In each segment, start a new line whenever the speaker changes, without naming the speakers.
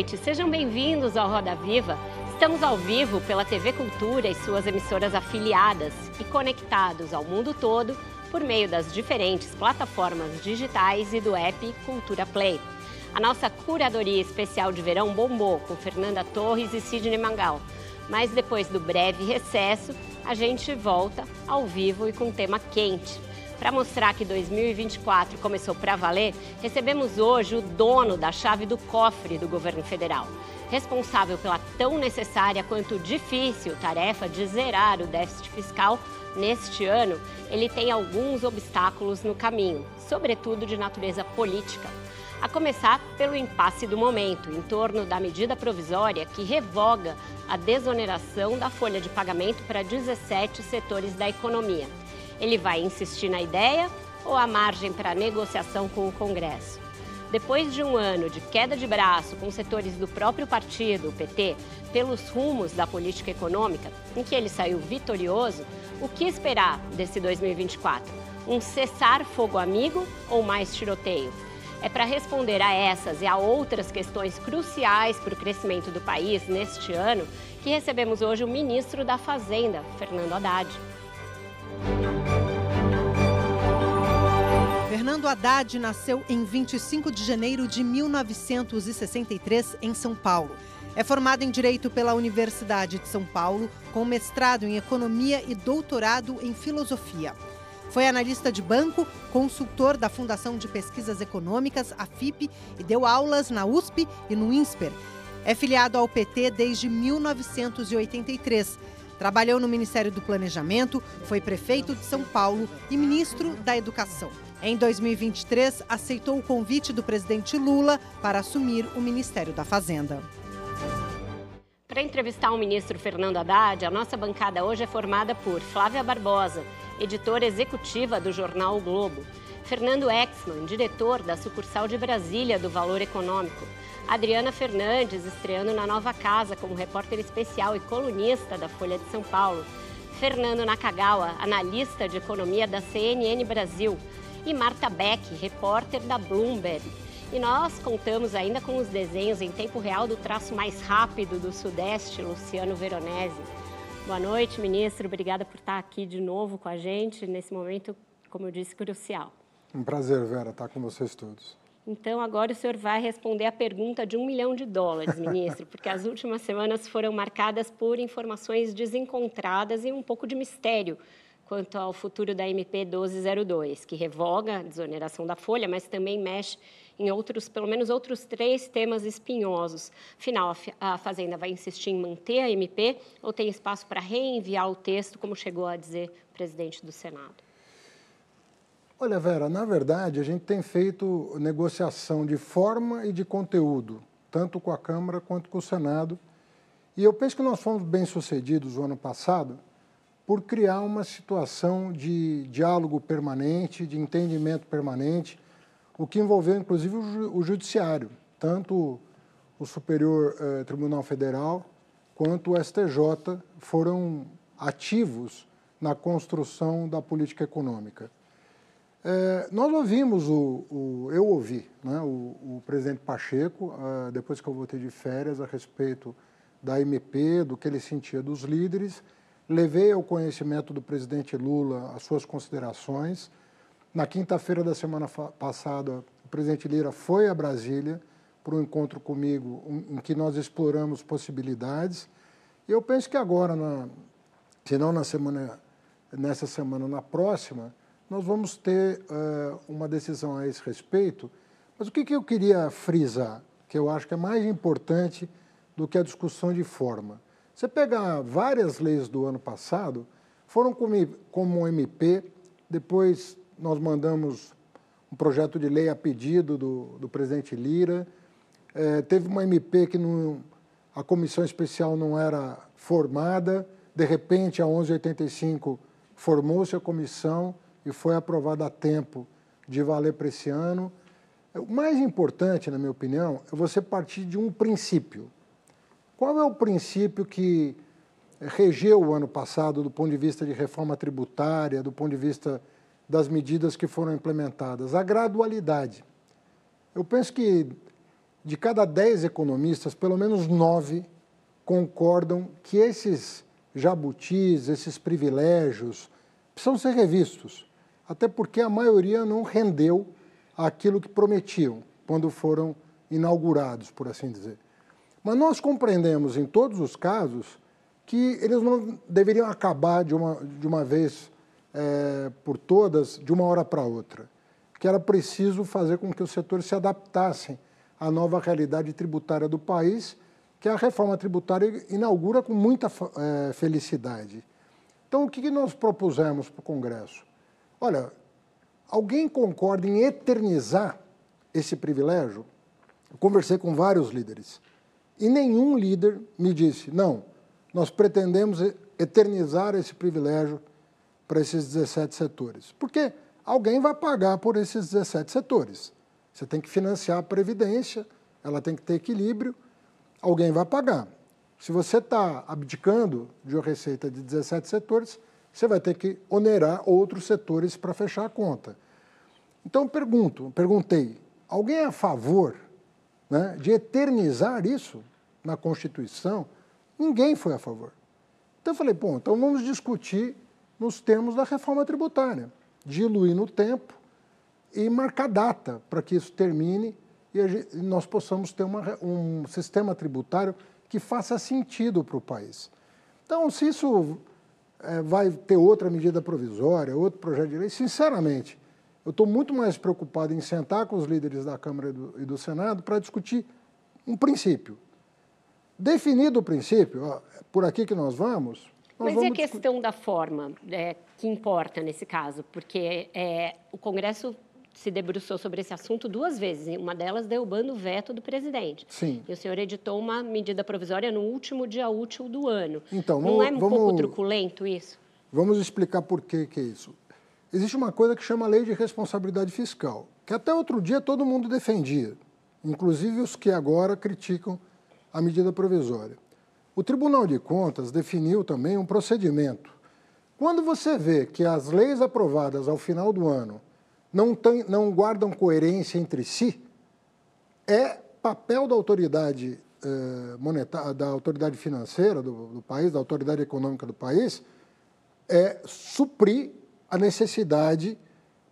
Noite. Sejam bem-vindos ao Roda Viva. Estamos ao vivo pela TV Cultura e suas emissoras afiliadas e conectados ao mundo todo por meio das diferentes plataformas digitais e do app Cultura Play. A nossa curadoria especial de verão bombou com Fernanda Torres e Sidney Mangal. Mas depois do breve recesso, a gente volta ao vivo e com tema quente. Para mostrar que 2024 começou para valer, recebemos hoje o dono da chave do cofre do governo federal, responsável pela tão necessária quanto difícil tarefa de zerar o déficit fiscal neste ano. Ele tem alguns obstáculos no caminho, sobretudo de natureza política. A começar pelo impasse do momento, em torno da medida provisória que revoga a desoneração da folha de pagamento para 17 setores da economia. Ele vai insistir na ideia ou há margem para negociação com o Congresso? Depois de um ano de queda de braço com setores do próprio partido, o PT, pelos rumos da política econômica, em que ele saiu vitorioso, o que esperar desse 2024? Um cessar-fogo amigo ou mais tiroteio? É para responder a essas e a outras questões cruciais para o crescimento do país neste ano que recebemos hoje o ministro da Fazenda, Fernando Haddad.
Fernando Haddad nasceu em 25 de janeiro de 1963 em São Paulo. É formado em Direito pela Universidade de São Paulo, com mestrado em Economia e doutorado em Filosofia. Foi analista de banco, consultor da Fundação de Pesquisas Econômicas, a FIP, e deu aulas na USP e no INSPER. É filiado ao PT desde 1983 Trabalhou no Ministério do Planejamento, foi prefeito de São Paulo e ministro da Educação. Em 2023, aceitou o convite do presidente Lula para assumir o Ministério da Fazenda.
Para entrevistar o ministro Fernando Haddad, a nossa bancada hoje é formada por Flávia Barbosa, editora executiva do jornal o Globo, Fernando Exman, diretor da sucursal de Brasília do Valor Econômico, Adriana Fernandes, estreando na nova casa como repórter especial e colunista da Folha de São Paulo. Fernando Nakagawa, analista de economia da CNN Brasil. E Marta Beck, repórter da Bloomberg. E nós contamos ainda com os desenhos em tempo real do traço mais rápido do Sudeste, Luciano Veronese. Boa noite, ministro. Obrigada por estar aqui de novo com a gente nesse momento, como eu disse, crucial.
Um prazer, Vera, estar com vocês todos.
Então, agora o senhor vai responder a pergunta de um milhão de dólares, ministro, porque as últimas semanas foram marcadas por informações desencontradas e um pouco de mistério quanto ao futuro da MP 1202, que revoga a desoneração da folha, mas também mexe em outros, pelo menos outros três temas espinhosos. Afinal, a Fazenda vai insistir em manter a MP ou tem espaço para reenviar o texto, como chegou a dizer o presidente do Senado?
Olha, Vera, na verdade, a gente tem feito negociação de forma e de conteúdo, tanto com a Câmara quanto com o Senado. E eu penso que nós fomos bem-sucedidos o ano passado por criar uma situação de diálogo permanente, de entendimento permanente, o que envolveu inclusive o Judiciário, tanto o Superior eh, Tribunal Federal quanto o STJ foram ativos na construção da política econômica. É, nós ouvimos, o, o, eu ouvi né, o, o presidente Pacheco, uh, depois que eu voltei de férias, a respeito da MP, do que ele sentia dos líderes. Levei ao conhecimento do presidente Lula as suas considerações. Na quinta-feira da semana passada, o presidente Lira foi a Brasília para um encontro comigo, um, em que nós exploramos possibilidades. E eu penso que agora, na, se não na semana, nessa semana, na próxima, nós vamos ter uh, uma decisão a esse respeito. Mas o que, que eu queria frisar, que eu acho que é mais importante do que a discussão de forma? Você pegar várias leis do ano passado, foram como, como MP, depois nós mandamos um projeto de lei a pedido do, do presidente Lira. É, teve uma MP que não, a comissão especial não era formada, de repente, a 1185 formou-se a comissão e foi aprovada a tempo de valer para esse ano. O mais importante, na minha opinião, é você partir de um princípio. Qual é o princípio que regeu o ano passado do ponto de vista de reforma tributária, do ponto de vista das medidas que foram implementadas? A gradualidade. Eu penso que de cada dez economistas, pelo menos nove concordam que esses jabutis, esses privilégios, precisam ser revistos, até porque a maioria não rendeu aquilo que prometiam quando foram inaugurados, por assim dizer. Mas nós compreendemos em todos os casos que eles não deveriam acabar de uma, de uma vez é, por todas, de uma hora para outra. Que era preciso fazer com que os setores se adaptassem à nova realidade tributária do país, que a reforma tributária inaugura com muita é, felicidade. Então, o que nós propusemos para o Congresso? Olha, alguém concorda em eternizar esse privilégio? Eu conversei com vários líderes e nenhum líder me disse: não, nós pretendemos eternizar esse privilégio para esses 17 setores. Porque alguém vai pagar por esses 17 setores. Você tem que financiar a Previdência, ela tem que ter equilíbrio, alguém vai pagar. Se você está abdicando de uma receita de 17 setores, você vai ter que onerar outros setores para fechar a conta. Então, pergunto, perguntei, alguém é a favor né, de eternizar isso na Constituição? Ninguém foi a favor. Então, eu falei, bom, então vamos discutir nos termos da reforma tributária, diluir no tempo e marcar data para que isso termine e nós possamos ter uma, um sistema tributário que faça sentido para o país. Então, se isso é, vai ter outra medida provisória, outro projeto de lei, sinceramente, eu estou muito mais preocupado em sentar com os líderes da Câmara e do, e do Senado para discutir um princípio. Definido o princípio, ó, por aqui que nós vamos. Mas
e a questão da forma é, que importa nesse caso? Porque é, o Congresso se debruçou sobre esse assunto duas vezes, uma delas derrubando o veto do presidente.
Sim.
E o senhor editou uma medida provisória no último dia útil do ano.
Então,
Não
vamos,
é um
vamos,
pouco truculento isso?
Vamos explicar por que, que é isso. Existe uma coisa que chama lei de responsabilidade fiscal, que até outro dia todo mundo defendia, inclusive os que agora criticam a medida provisória. O Tribunal de Contas definiu também um procedimento. Quando você vê que as leis aprovadas ao final do ano não, tem, não guardam coerência entre si, é papel da autoridade eh, monetária, da autoridade financeira do, do, país, da autoridade econômica do país, é suprir a necessidade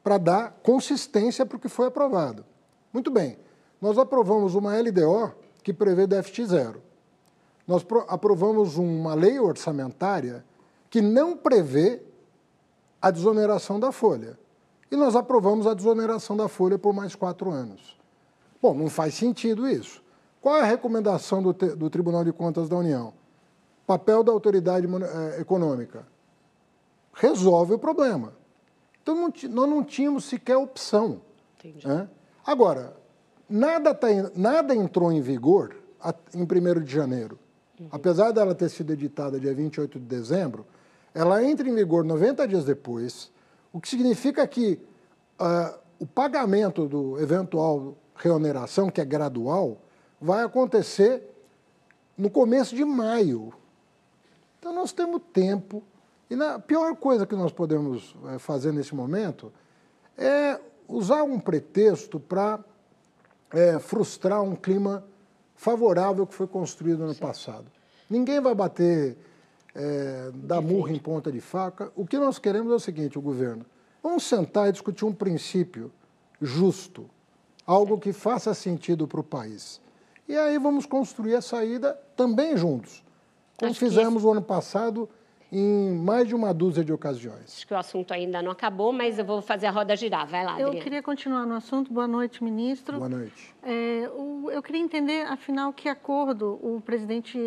para dar consistência para o que foi aprovado. Muito bem, nós aprovamos uma LDO que prevê déficit zero. Nós aprovamos uma lei orçamentária que não prevê a desoneração da folha e nós aprovamos a desoneração da folha por mais quatro anos. Bom, não faz sentido isso. Qual é a recomendação do, do Tribunal de Contas da União? Papel da autoridade eh, econômica. Resolve o problema. Então, não, nós não tínhamos sequer opção. Né? Agora, nada, tá, nada entrou em vigor em 1 de janeiro. Uhum. Apesar dela ter sido editada dia 28 de dezembro, ela entra em vigor 90 dias depois, o que significa que uh, o pagamento do eventual reoneração, que é gradual, vai acontecer no começo de maio. Então nós temos tempo. E a pior coisa que nós podemos eh, fazer nesse momento é usar um pretexto para é, eh, frustrar um clima favorável que foi construído no Sim. passado. Ninguém vai bater é, dar murro em ponta de faca. O que nós queremos é o seguinte, o governo, vamos sentar e discutir um princípio justo, algo que faça sentido para o país. E aí vamos construir a saída também juntos, como Acho fizemos o ano passado em mais de uma dúzia de ocasiões.
Acho que o assunto ainda não acabou, mas eu vou fazer a roda girar. Vai lá, Adriana.
Eu queria continuar no assunto. Boa noite, ministro.
Boa noite.
É, o, eu queria entender, afinal, que acordo o presidente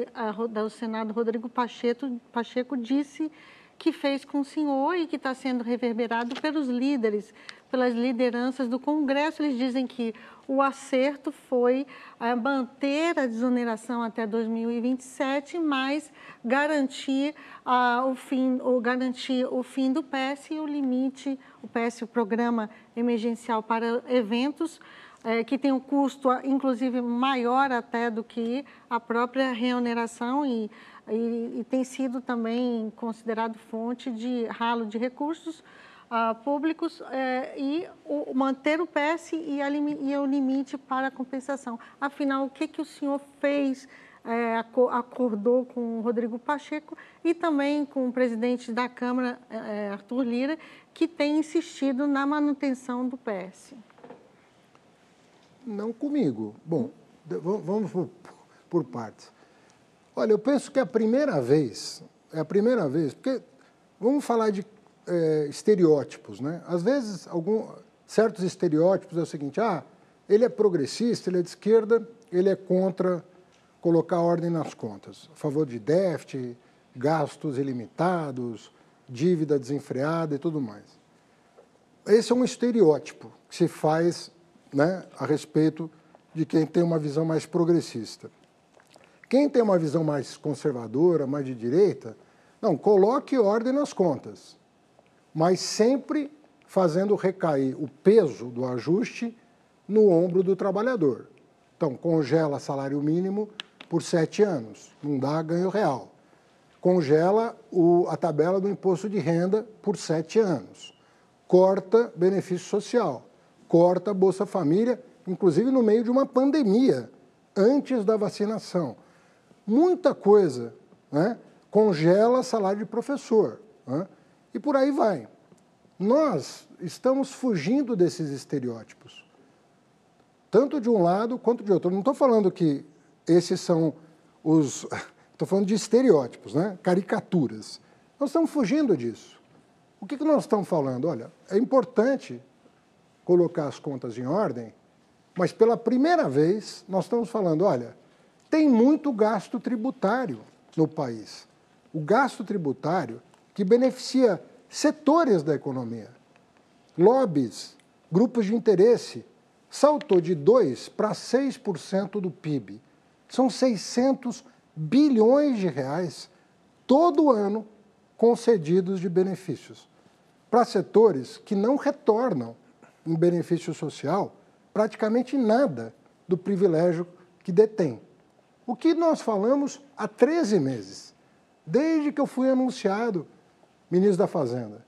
do Senado, Rodrigo Pacheco, Pacheco disse que fez com o senhor e que está sendo reverberado pelos líderes, pelas lideranças do Congresso. Eles dizem que o acerto foi é, manter a desoneração até 2027, mas garantir, ah, o, fim, ou garantir o fim do PES e o limite, o PES, o Programa Emergencial para Eventos, é, que tem um custo, inclusive, maior até do que a própria reoneração e e, e tem sido também considerado fonte de ralo de recursos uh, públicos eh, e o, manter o PS e, a, e, o limite para a compensação. Afinal, o que, que o senhor fez, eh, acordou com o Rodrigo Pacheco e também com o presidente da Câmara, eh, Arthur Lira, que tem insistido na manutenção do PS?
Não comigo. Bom, vamos por, por partes. Olha, eu penso que é a primeira vez, é a primeira vez, porque vamos falar de é, estereótipos, né? Às vezes, algum, certos estereótipos é o seguinte, ah, ele é progressista, ele é de esquerda, ele é contra colocar ordem nas contas, a favor de déficit, gastos ilimitados, dívida desenfreada e tudo mais. Esse é um estereótipo que se faz né, a respeito de quem tem uma visão mais progressista. Quem tem uma visão mais conservadora, mais de direita, não, coloque ordem nas contas, mas sempre fazendo recair o peso do ajuste no ombro do trabalhador. Então, congela salário mínimo por sete anos, não dá ganho real. Congela o, a tabela do imposto de renda por sete anos. Corta benefício social. Corta Bolsa Família, inclusive no meio de uma pandemia, antes da vacinação muita coisa, né? congela salário de professor, né? E por aí vai. Nós estamos fugindo desses estereótipos, tanto de um lado quanto de outro. Não estou falando que esses são os. Estou falando de estereótipos, né? caricaturas. Nós estamos fugindo disso. O que, que nós estamos falando? Olha, é importante colocar as contas em ordem, mas pela primeira vez nós estamos falando, olha, tem muito gasto tributário no país. O gasto tributário que beneficia setores da economia. Lobbies, grupos de interesse, saltou de 2% para 6% do PIB. São 600 bilhões de reais todo ano concedidos de benefícios para setores que não retornam em benefício social praticamente nada do privilégio que detém. O que nós falamos há 13 meses, desde que eu fui anunciado ministro da Fazenda.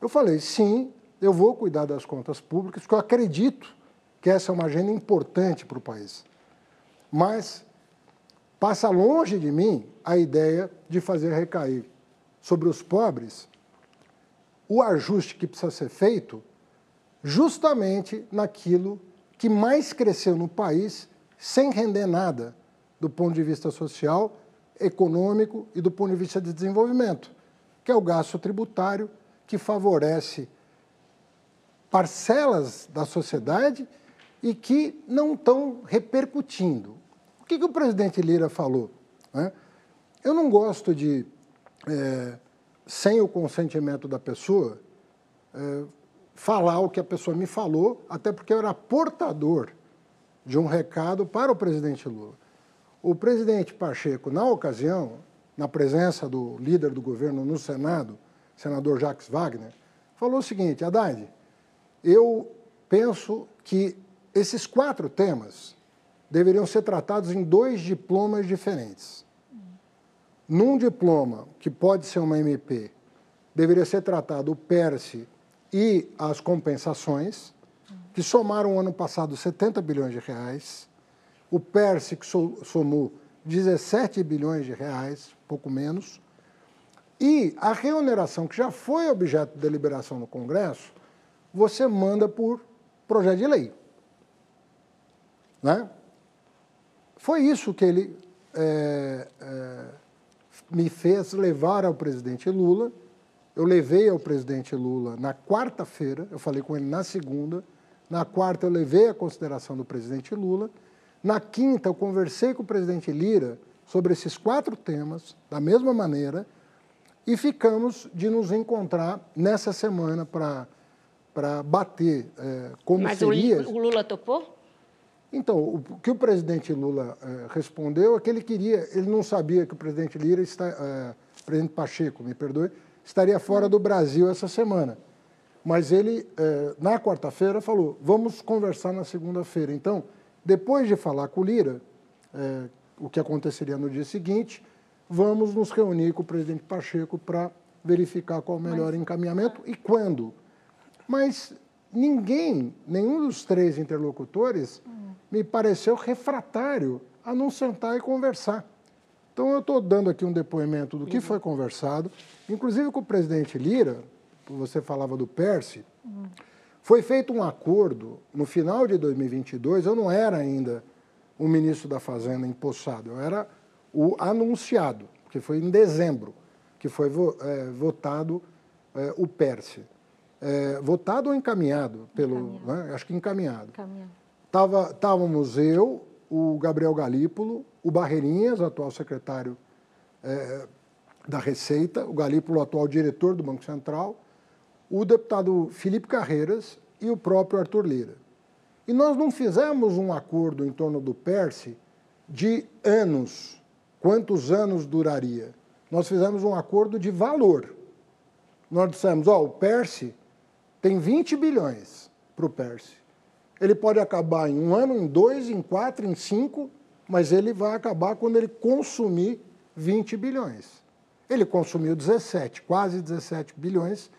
Eu falei, sim, eu vou cuidar das contas públicas, porque eu acredito que essa é uma agenda importante para o país. Mas passa longe de mim a ideia de fazer recair sobre os pobres o ajuste que precisa ser feito justamente naquilo que mais cresceu no país sem render nada, do ponto de vista social, econômico e do ponto de vista de desenvolvimento, que é o gasto tributário que favorece parcelas da sociedade e que não estão repercutindo. O que, que o presidente Lira falou? Né? Eu não gosto de, é, sem o consentimento da pessoa, é, falar o que a pessoa me falou, até porque eu era portador de um recado para o presidente Lula. O presidente Pacheco, na ocasião, na presença do líder do governo no Senado, senador Jacques Wagner, falou o seguinte: Haddad, eu penso que esses quatro temas deveriam ser tratados em dois diplomas diferentes. Num diploma, que pode ser uma MP, deveria ser tratado o PERSE e as compensações, que somaram ano passado 70 bilhões de reais o PERSE, que somou 17 bilhões de reais, pouco menos, e a reoneração, que já foi objeto de deliberação no Congresso, você manda por projeto de lei. Né? Foi isso que ele é, é, me fez levar ao presidente Lula. Eu levei ao presidente Lula na quarta-feira, eu falei com ele na segunda. Na quarta, eu levei a consideração do presidente Lula. Na quinta, eu conversei com o presidente Lira sobre esses quatro temas, da mesma maneira, e ficamos de nos encontrar nessa semana para bater é, como
Mas
seria...
o Lula topou?
Então, o que o presidente Lula é, respondeu é que ele queria, ele não sabia que o presidente Lira está, é, presidente Pacheco, me perdoe, estaria fora do Brasil essa semana. Mas ele, é, na quarta-feira, falou: vamos conversar na segunda-feira. Então, depois de falar com o Lira, o que aconteceria no dia seguinte, vamos nos reunir com o presidente Pacheco para verificar qual o melhor Mas... encaminhamento e quando. Mas ninguém, nenhum dos três interlocutores, hum. me pareceu refratário a não sentar e conversar. Então, eu estou dando aqui um depoimento do que uhum. foi conversado, inclusive com o presidente Lira, você falava do Perse, uhum. foi feito um acordo no final de 2022, eu não era ainda o ministro da Fazenda empossado, eu era o anunciado, que foi em dezembro, que foi é, votado é, o Perse. É, votado ou encaminhado? pelo encaminhado. Né? Acho que encaminhado. encaminhado. Tava, estávamos eu, o Gabriel Galípolo, o Barreirinhas, atual secretário é, da Receita, o Galípolo, atual diretor do Banco Central, o deputado Felipe Carreiras e o próprio Arthur Lira. E nós não fizemos um acordo em torno do PERSE de anos, quantos anos duraria. Nós fizemos um acordo de valor. Nós dissemos, ó, oh, o PERSE tem 20 bilhões para o PERSE. Ele pode acabar em um ano, em dois, em quatro, em cinco, mas ele vai acabar quando ele consumir 20 bilhões. Ele consumiu 17, quase 17 bilhões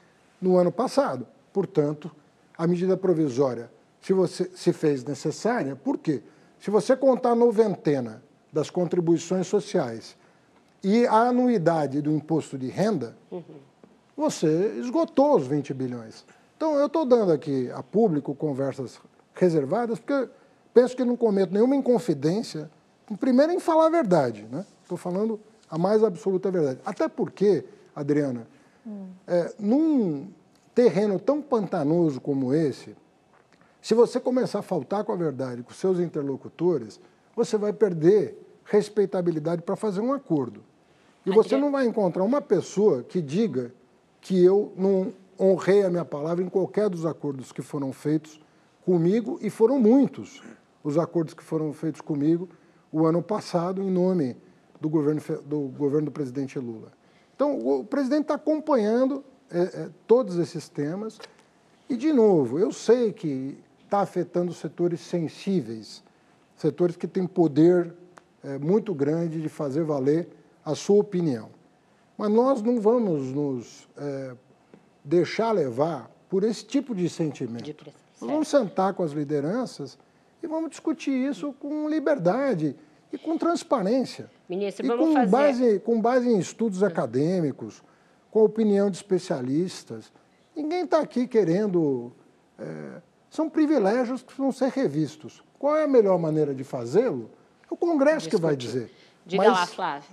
no ano passado. Portanto, a medida provisória, se você se fez necessária, por quê? Se você contar a noventena das contribuições sociais e a anuidade do imposto de renda, uhum. você esgotou os 20 bilhões. Então, eu estou dando aqui a público conversas reservadas, porque penso que não cometo nenhuma inconfidência, primeiro em falar a verdade, né? Estou falando a mais absoluta verdade. Até porque, Adriana, hum. é, num terreno tão pantanoso como esse, se você começar a faltar com a verdade com seus interlocutores, você vai perder respeitabilidade para fazer um acordo. E você não vai encontrar uma pessoa que diga que eu não honrei a minha palavra em qualquer dos acordos que foram feitos comigo, e foram muitos os acordos que foram feitos comigo o ano passado, em nome do governo do, governo do presidente Lula. Então, o presidente está acompanhando é, é, todos esses temas, e, de novo, eu sei que está afetando setores sensíveis, setores que têm poder é, muito grande de fazer valer a sua opinião. Mas nós não vamos nos é, deixar levar por esse tipo de sentimento. De nós vamos sentar com as lideranças e vamos discutir isso com liberdade e com transparência.
Ministro,
e com
fazer...
base com base em estudos acadêmicos, com a opinião de especialistas. Ninguém está aqui querendo. É, são privilégios que vão ser revistos. Qual é a melhor maneira de fazê-lo? É o Congresso que vai dizer.
Diga Mas... lá, Flávia.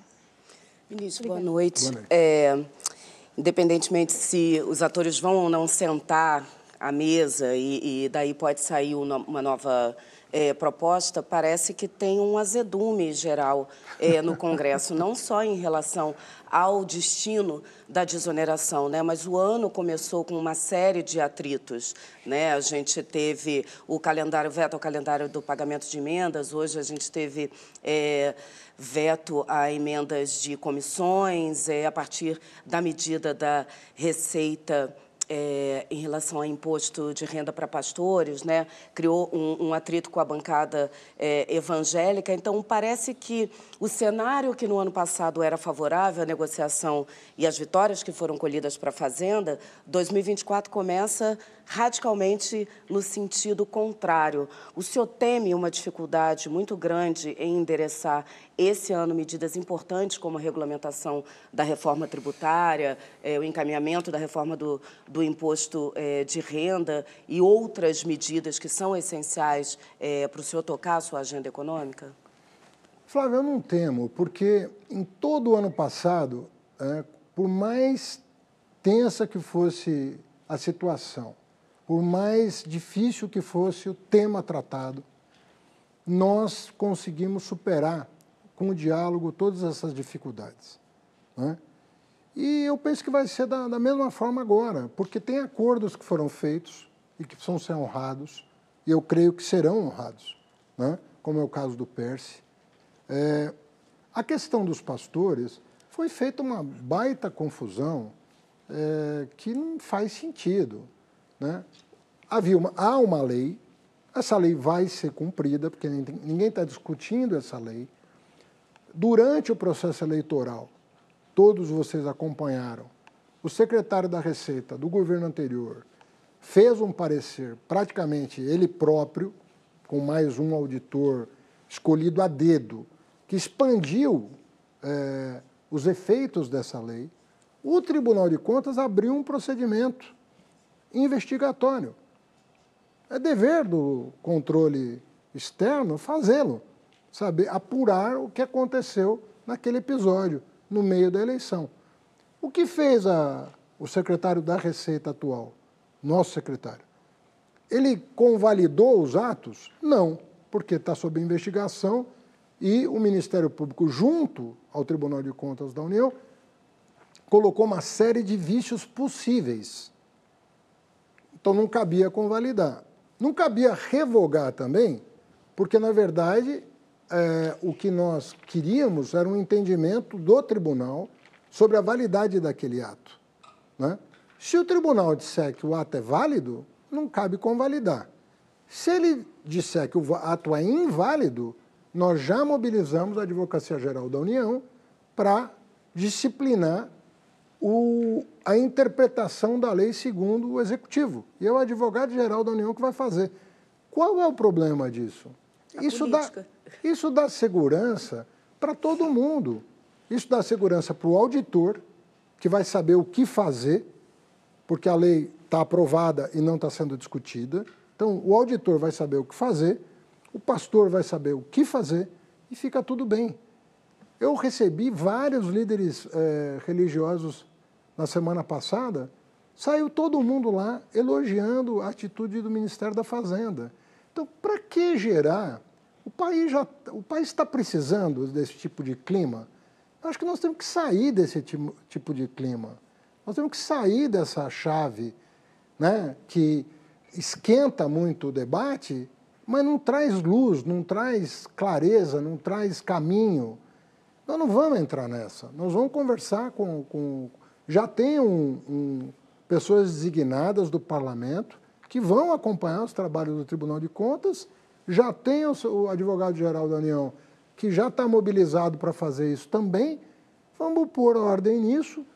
Ministro, boa noite. Boa noite. É, independentemente se os atores vão ou não sentar à mesa e, e daí pode sair uma nova é, proposta, parece que tem um azedume geral é, no Congresso, não só em relação ao destino da desoneração, né? Mas o ano começou com uma série de atritos, né? A gente teve o calendário veto ao calendário do pagamento de emendas. Hoje a gente teve é, veto a emendas de comissões, é, a partir da medida da receita é, em relação ao imposto de renda para pastores, né? criou um, um, atrito com a bancada é, evangélica. Então, parece que o cenário que no ano passado era favorável à negociação e às vitórias que foram colhidas para a Fazenda, 2024 começa radicalmente no sentido contrário. O senhor teme uma dificuldade muito grande em endereçar esse ano medidas importantes como a regulamentação da reforma tributária, eh, o encaminhamento da reforma do, do imposto eh, de renda e outras medidas que são essenciais eh, para o senhor tocar a sua agenda econômica?
Flávio, eu não temo, porque em todo o ano passado, é, por mais tensa que fosse a situação, por mais difícil que fosse o tema tratado, nós conseguimos superar com o diálogo todas essas dificuldades. Né? E eu penso que vai ser da, da mesma forma agora, porque tem acordos que foram feitos e que precisam ser honrados, e eu creio que serão honrados, né? como é o caso do Perse. É, a questão dos pastores foi feita uma baita confusão é, que não faz sentido. Né? Havia uma, há uma lei, essa lei vai ser cumprida, porque ninguém está discutindo essa lei. Durante o processo eleitoral, todos vocês acompanharam, o secretário da Receita do governo anterior fez um parecer, praticamente ele próprio, com mais um auditor escolhido a dedo, que expandiu é, os efeitos dessa lei. O Tribunal de Contas abriu um procedimento investigatório. É dever do controle externo fazê-lo, saber apurar o que aconteceu naquele episódio no meio da eleição. O que fez a, o secretário da Receita atual, nosso secretário? Ele convalidou os atos? Não, porque está sob investigação e o Ministério Público, junto ao Tribunal de Contas da União, colocou uma série de vícios possíveis. Então não cabia convalidar. Não cabia revogar também, porque, na verdade, é, o que nós queríamos era um entendimento do tribunal sobre a validade daquele ato. Né? Se o tribunal disser que o ato é válido, não cabe convalidar. Se ele disser que o ato é inválido, nós já mobilizamos a Advocacia Geral da União para disciplinar o, a interpretação da lei segundo o Executivo. E é o advogado-geral da União que vai fazer. Qual é o problema disso? Isso dá, isso dá segurança para todo mundo. Isso dá segurança para o auditor, que vai saber o que fazer, porque a lei está aprovada e não está sendo discutida. Então, o auditor vai saber o que fazer, o pastor vai saber o que fazer e fica tudo bem. Eu recebi vários líderes é, religiosos na semana passada, saiu todo mundo lá elogiando a atitude do Ministério da Fazenda. Então, para que gerar o país já, o país está precisando desse tipo de clima. Eu acho que nós temos que sair desse tipo, tipo de clima. Nós temos que sair dessa chave, né, que esquenta muito o debate, mas não traz luz, não traz clareza, não traz caminho. Nós não vamos entrar nessa. Nós vamos conversar com. com já tem um, um, pessoas designadas do parlamento que vão acompanhar os trabalhos do Tribunal de Contas já tem o, o advogado-geral da União que já está mobilizado para fazer isso também. Vamos pôr ordem nisso.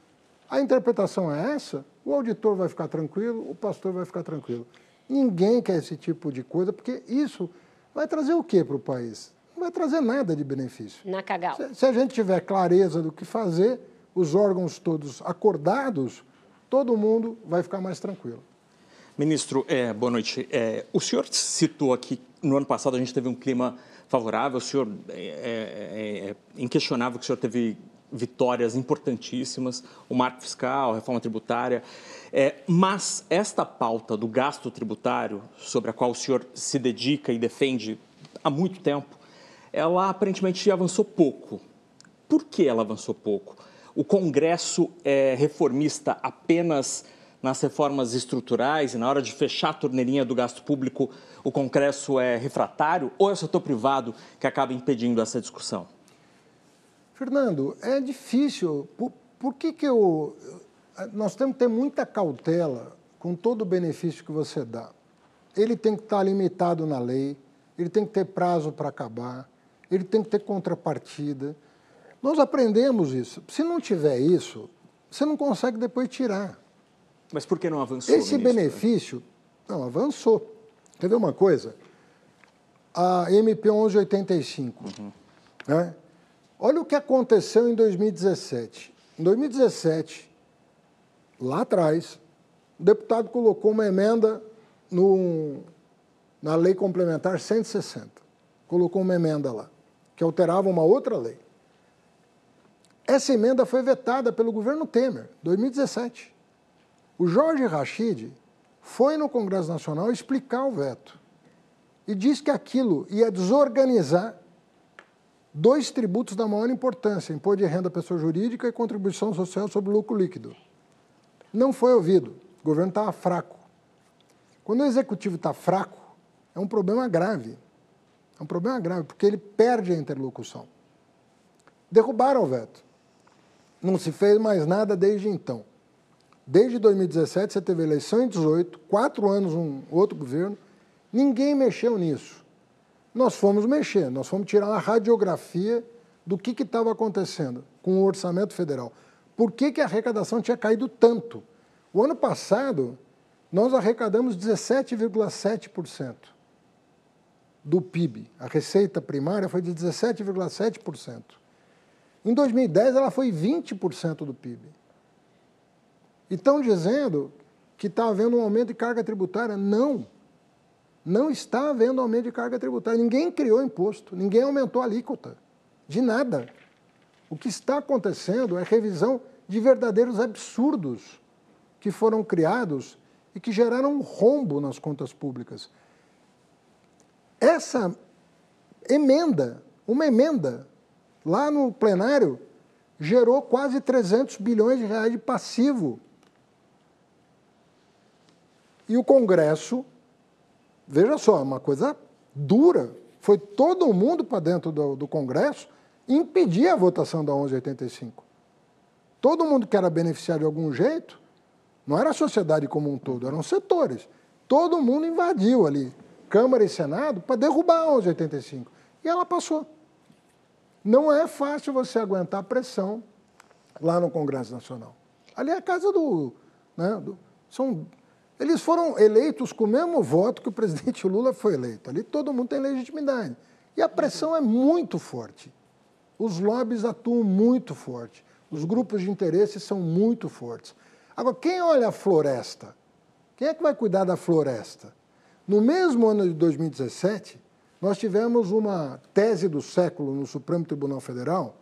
A interpretação é essa, o auditor vai ficar tranquilo, o pastor vai ficar tranquilo. Ninguém quer esse tipo de coisa, porque isso vai trazer o quê para o país? Não vai trazer nada de benefício.
Na cagal.
Se, se a gente tiver clareza do que fazer, os órgãos todos acordados, todo mundo vai ficar mais tranquilo.
Ministro, é, boa noite. É, o senhor citou aqui, no ano passado a gente teve um clima favorável, o senhor é, é, é inquestionável que o senhor teve vitórias importantíssimas, o marco fiscal, a reforma tributária, é, mas esta pauta do gasto tributário, sobre a qual o senhor se dedica e defende há muito tempo, ela aparentemente avançou pouco. Por que ela avançou pouco? O Congresso é reformista apenas nas reformas estruturais e na hora de fechar a torneirinha do gasto público, o Congresso é refratário ou é o setor privado que acaba impedindo essa discussão?
Fernando, é difícil. Por, por que, que eu. Nós temos que ter muita cautela com todo o benefício que você dá. Ele tem que estar limitado na lei, ele tem que ter prazo para acabar, ele tem que ter contrapartida. Nós aprendemos isso. Se não tiver isso, você não consegue depois tirar.
Mas por que não avançou?
Esse ministro? benefício, não, avançou. Quer ver uma coisa? A MP 1185. Uhum. Né? Olha o que aconteceu em 2017. Em 2017, lá atrás, o deputado colocou uma emenda no, na lei complementar 160. Colocou uma emenda lá, que alterava uma outra lei. Essa emenda foi vetada pelo governo Temer, 2017. O Jorge Rachid foi no Congresso Nacional explicar o veto e disse que aquilo ia desorganizar dois tributos da maior importância, imposto de renda pessoa jurídica e contribuição social sobre lucro líquido. Não foi ouvido, o governo estava fraco. Quando o executivo está fraco, é um problema grave. É um problema grave, porque ele perde a interlocução. Derrubaram o veto. Não se fez mais nada desde então. Desde 2017, você teve eleição em 18, quatro anos um outro governo, ninguém mexeu nisso. Nós fomos mexer, nós fomos tirar uma radiografia do que estava acontecendo com o orçamento federal. Por que, que a arrecadação tinha caído tanto? O ano passado, nós arrecadamos 17,7% do PIB. A receita primária foi de 17,7%. Em 2010, ela foi 20% do PIB. E estão dizendo que está havendo um aumento de carga tributária. Não. Não está havendo aumento de carga tributária. Ninguém criou imposto, ninguém aumentou a alíquota. De nada. O que está acontecendo é revisão de verdadeiros absurdos que foram criados e que geraram um rombo nas contas públicas. Essa emenda, uma emenda, lá no plenário, gerou quase 300 bilhões de reais de passivo e o Congresso, veja só, uma coisa dura, foi todo mundo para dentro do, do Congresso impedir a votação da 1185. Todo mundo que era beneficiado de algum jeito, não era a sociedade como um todo, eram setores. Todo mundo invadiu ali, Câmara e Senado, para derrubar a 1185. E ela passou. Não é fácil você aguentar a pressão lá no Congresso Nacional. Ali é a casa do. Né, do são eles foram eleitos com o mesmo voto que o presidente Lula foi eleito. Ali todo mundo tem legitimidade. E a pressão é muito forte. Os lobbies atuam muito forte. Os grupos de interesse são muito fortes. Agora, quem olha a floresta? Quem é que vai cuidar da floresta? No mesmo ano de 2017, nós tivemos uma tese do século no Supremo Tribunal Federal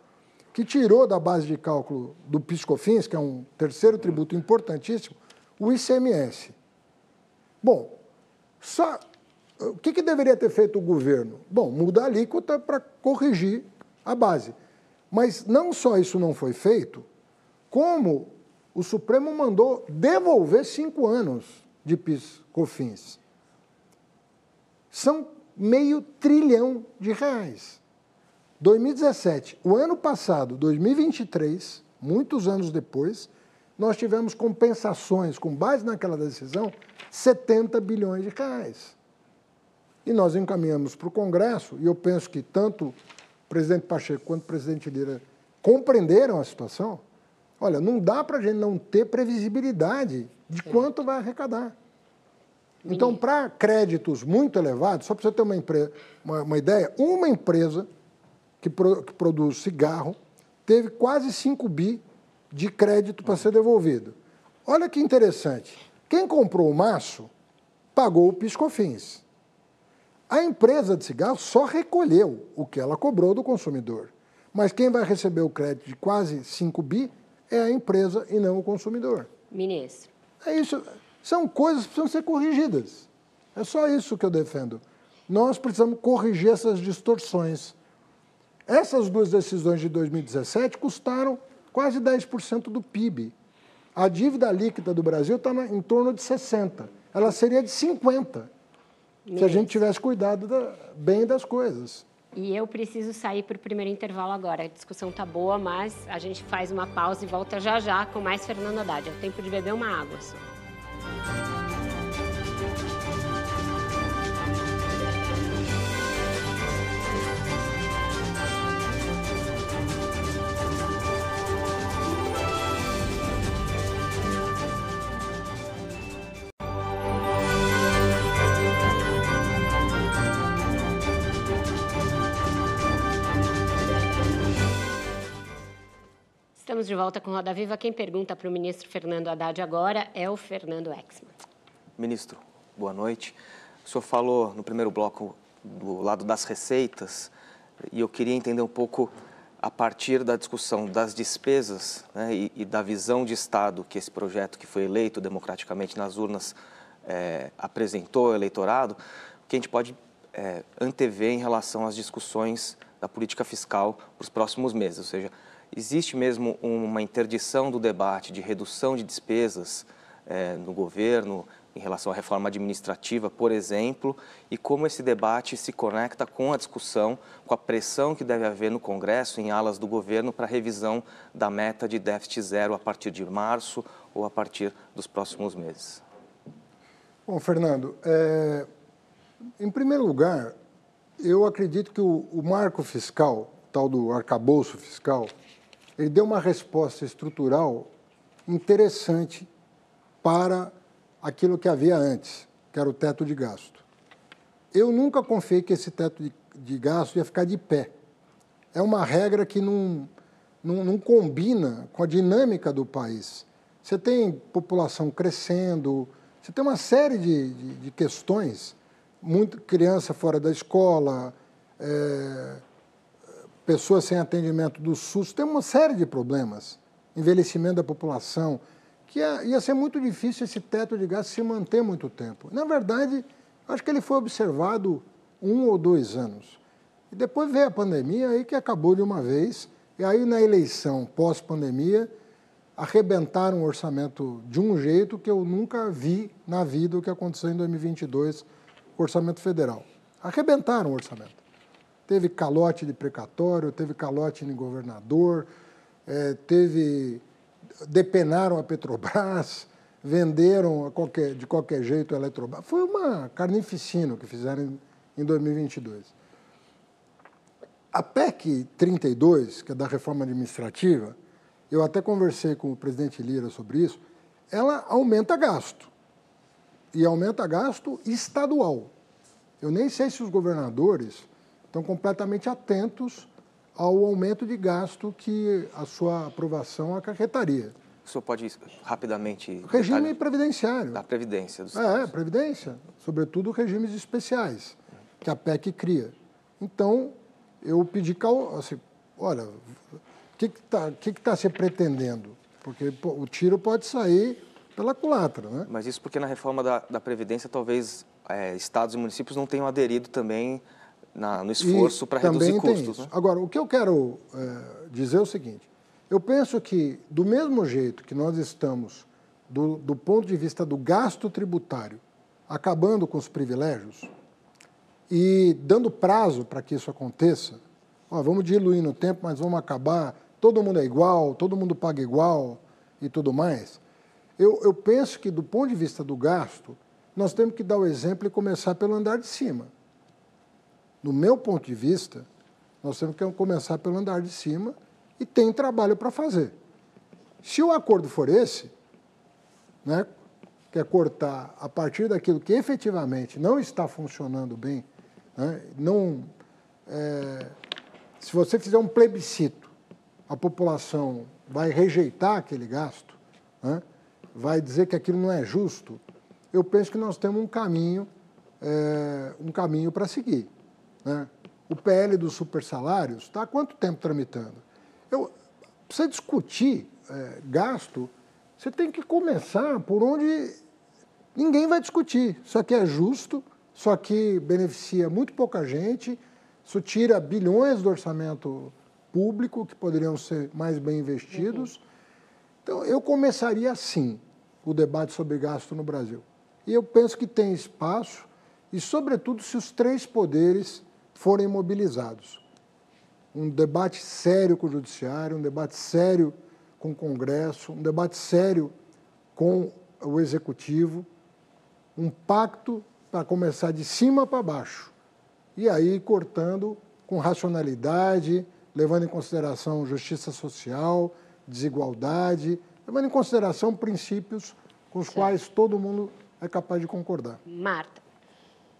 que tirou da base de cálculo do PiscoFins, que é um terceiro tributo importantíssimo, o ICMS. Bom, só o que, que deveria ter feito o governo? Bom, mudar a alíquota para corrigir a base. Mas não só isso não foi feito, como o Supremo mandou devolver cinco anos de PIS-COFINS. São meio trilhão de reais. 2017, o ano passado, 2023, muitos anos depois, nós tivemos compensações com base naquela decisão 70 bilhões de reais. E nós encaminhamos para o Congresso, e eu penso que tanto o presidente Pacheco quanto o presidente Lira compreenderam a situação. Olha, não dá para a gente não ter previsibilidade de quanto vai arrecadar. Então, para créditos muito elevados, só para você ter uma, uma, uma ideia, uma empresa que, pro, que produz cigarro teve quase 5 bi de crédito para ser devolvido. Olha que interessante. Quem comprou o maço pagou o piscofins. A empresa de cigarro só recolheu o que ela cobrou do consumidor. Mas quem vai receber o crédito de quase 5 bi é a empresa e não o consumidor.
Ministro.
É isso. São coisas que precisam ser corrigidas. É só isso que eu defendo. Nós precisamos corrigir essas distorções. Essas duas decisões de 2017 custaram quase 10% do PIB. A dívida líquida do Brasil está em torno de 60%. Ela seria de 50% se a gente tivesse cuidado da, bem das coisas.
E eu preciso sair para o primeiro intervalo agora. A discussão está boa, mas a gente faz uma pausa e volta já já com mais Fernando Haddad. É o tempo de beber uma água só. Bye. Estamos de volta com Roda Viva. Quem pergunta para o ministro Fernando Haddad agora é o Fernando Exman.
Ministro, boa noite. O senhor falou no primeiro bloco do lado das receitas e eu queria entender um pouco a partir da discussão das despesas né, e, e, da visão de Estado que esse projeto que foi eleito democraticamente nas urnas é, apresentou ao eleitorado, o que a gente pode é, antever em relação às discussões da política fiscal para os próximos meses. Ou seja, existe mesmo uma interdição do debate de redução de despesas é, no governo em relação à reforma administrativa, por exemplo, e como esse debate se conecta com a discussão, com a pressão que deve haver no Congresso, em alas do governo, para a revisão da meta de déficit zero a partir de março ou a partir dos próximos meses.
Bom, Fernando, é, em primeiro lugar, eu acredito que o, o marco fiscal, tal do arcabouço fiscal, ele deu uma resposta estrutural interessante para aquilo que havia antes, que era o teto de gasto. Eu nunca confiei que esse teto de, de gasto ia ficar de pé. É uma regra que não, não, não combina com a dinâmica do país. Você tem população crescendo, você tem uma série de, de, de questões, muito criança fora da escola, é, pessoas sem atendimento do SUS, tem uma série de problemas, envelhecimento da população, que ia, ia ser muito difícil esse teto de gás se manter muito tempo. Na verdade, acho que ele foi observado um ou dois anos. E depois veio a pandemia, aí que acabou de uma vez, e aí na eleição pós-pandemia, arrebentaram o orçamento de um jeito que eu nunca vi na vida o que aconteceu em 2022 com o orçamento federal. Arrebentaram o orçamento. Teve calote de precatório, teve calote em governador, é, teve depenaram a Petrobras, venderam a qualquer, de qualquer jeito a Eletrobras. Foi uma carnificina que fizeram em 2022. A PEC 32, que é da reforma administrativa, eu até conversei com o presidente Lira sobre isso, ela aumenta gasto. E aumenta gasto estadual. Eu nem sei se os governadores estão completamente atentos ao aumento de gasto que a sua aprovação acarretaria.
O senhor pode rapidamente...
Regime previdenciário.
Da Previdência.
Dos é, Previdência. Sobretudo regimes especiais que a PEC cria. Então, eu pedi... Assim, olha, o que está que que tá se pretendendo? Porque pô, o tiro pode sair pela culatra, né?
Mas isso porque na reforma da, da Previdência, talvez é, estados e municípios não tenham aderido também na, no esforço para reduzir custos. Né?
Agora, o que eu quero é, dizer é o seguinte: eu penso que, do mesmo jeito que nós estamos, do, do ponto de vista do gasto tributário, acabando com os privilégios e dando prazo para que isso aconteça, ó, vamos diluir no tempo, mas vamos acabar, todo mundo é igual, todo mundo paga igual e tudo mais. Eu, eu penso que, do ponto de vista do gasto, nós temos que dar o exemplo e começar pelo andar de cima no meu ponto de vista, nós temos que começar pelo andar de cima e tem trabalho para fazer. Se o acordo for esse, né, que é cortar a partir daquilo que efetivamente não está funcionando bem, né, não, é, se você fizer um plebiscito, a população vai rejeitar aquele gasto, né, vai dizer que aquilo não é justo, eu penso que nós temos um caminho, é, um caminho para seguir. Né? O PL dos supersalários está há quanto tempo tramitando? Eu, para você discutir é, gasto, você tem que começar por onde ninguém vai discutir. Isso aqui é justo, isso aqui beneficia muito pouca gente, isso tira bilhões do orçamento público que poderiam ser mais bem investidos. Uhum. Então, eu começaria assim o debate sobre gasto no Brasil. E eu penso que tem espaço, e, sobretudo, se os três poderes forem mobilizados. Um debate sério com o Judiciário, um debate sério com o Congresso, um debate sério com o Executivo, um pacto para começar de cima para baixo. E aí cortando com racionalidade, levando em consideração justiça social, desigualdade, levando em consideração princípios com os certo. quais todo mundo é capaz de concordar.
Marta.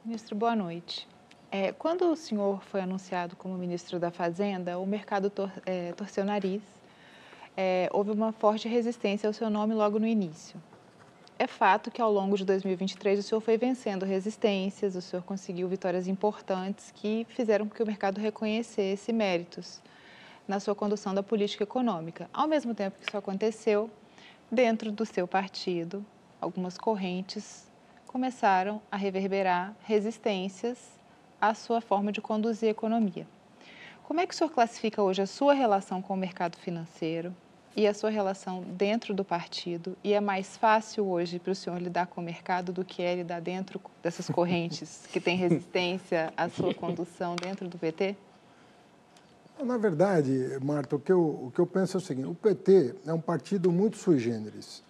Ministro, boa noite. É, quando o senhor foi anunciado como ministro da Fazenda, o mercado tor é, torceu o nariz. É, houve uma forte resistência ao seu nome logo no início. É fato que ao longo de 2023 o senhor foi vencendo resistências, o senhor conseguiu vitórias importantes que fizeram com que o mercado reconhecesse méritos na sua condução da política econômica. Ao mesmo tempo que isso aconteceu, dentro do seu partido, algumas correntes começaram a reverberar resistências a sua forma de conduzir a economia. como é que o senhor classifica hoje a sua relação com o mercado financeiro e a sua relação dentro do partido? E é mais fácil hoje para o senhor lidar com o mercado do que é lidar dentro dessas correntes que têm resistência à sua condução dentro do PT?
Na verdade, Marta, o que, eu, o que eu penso é o seguinte: o PT é um partido muito sui generis.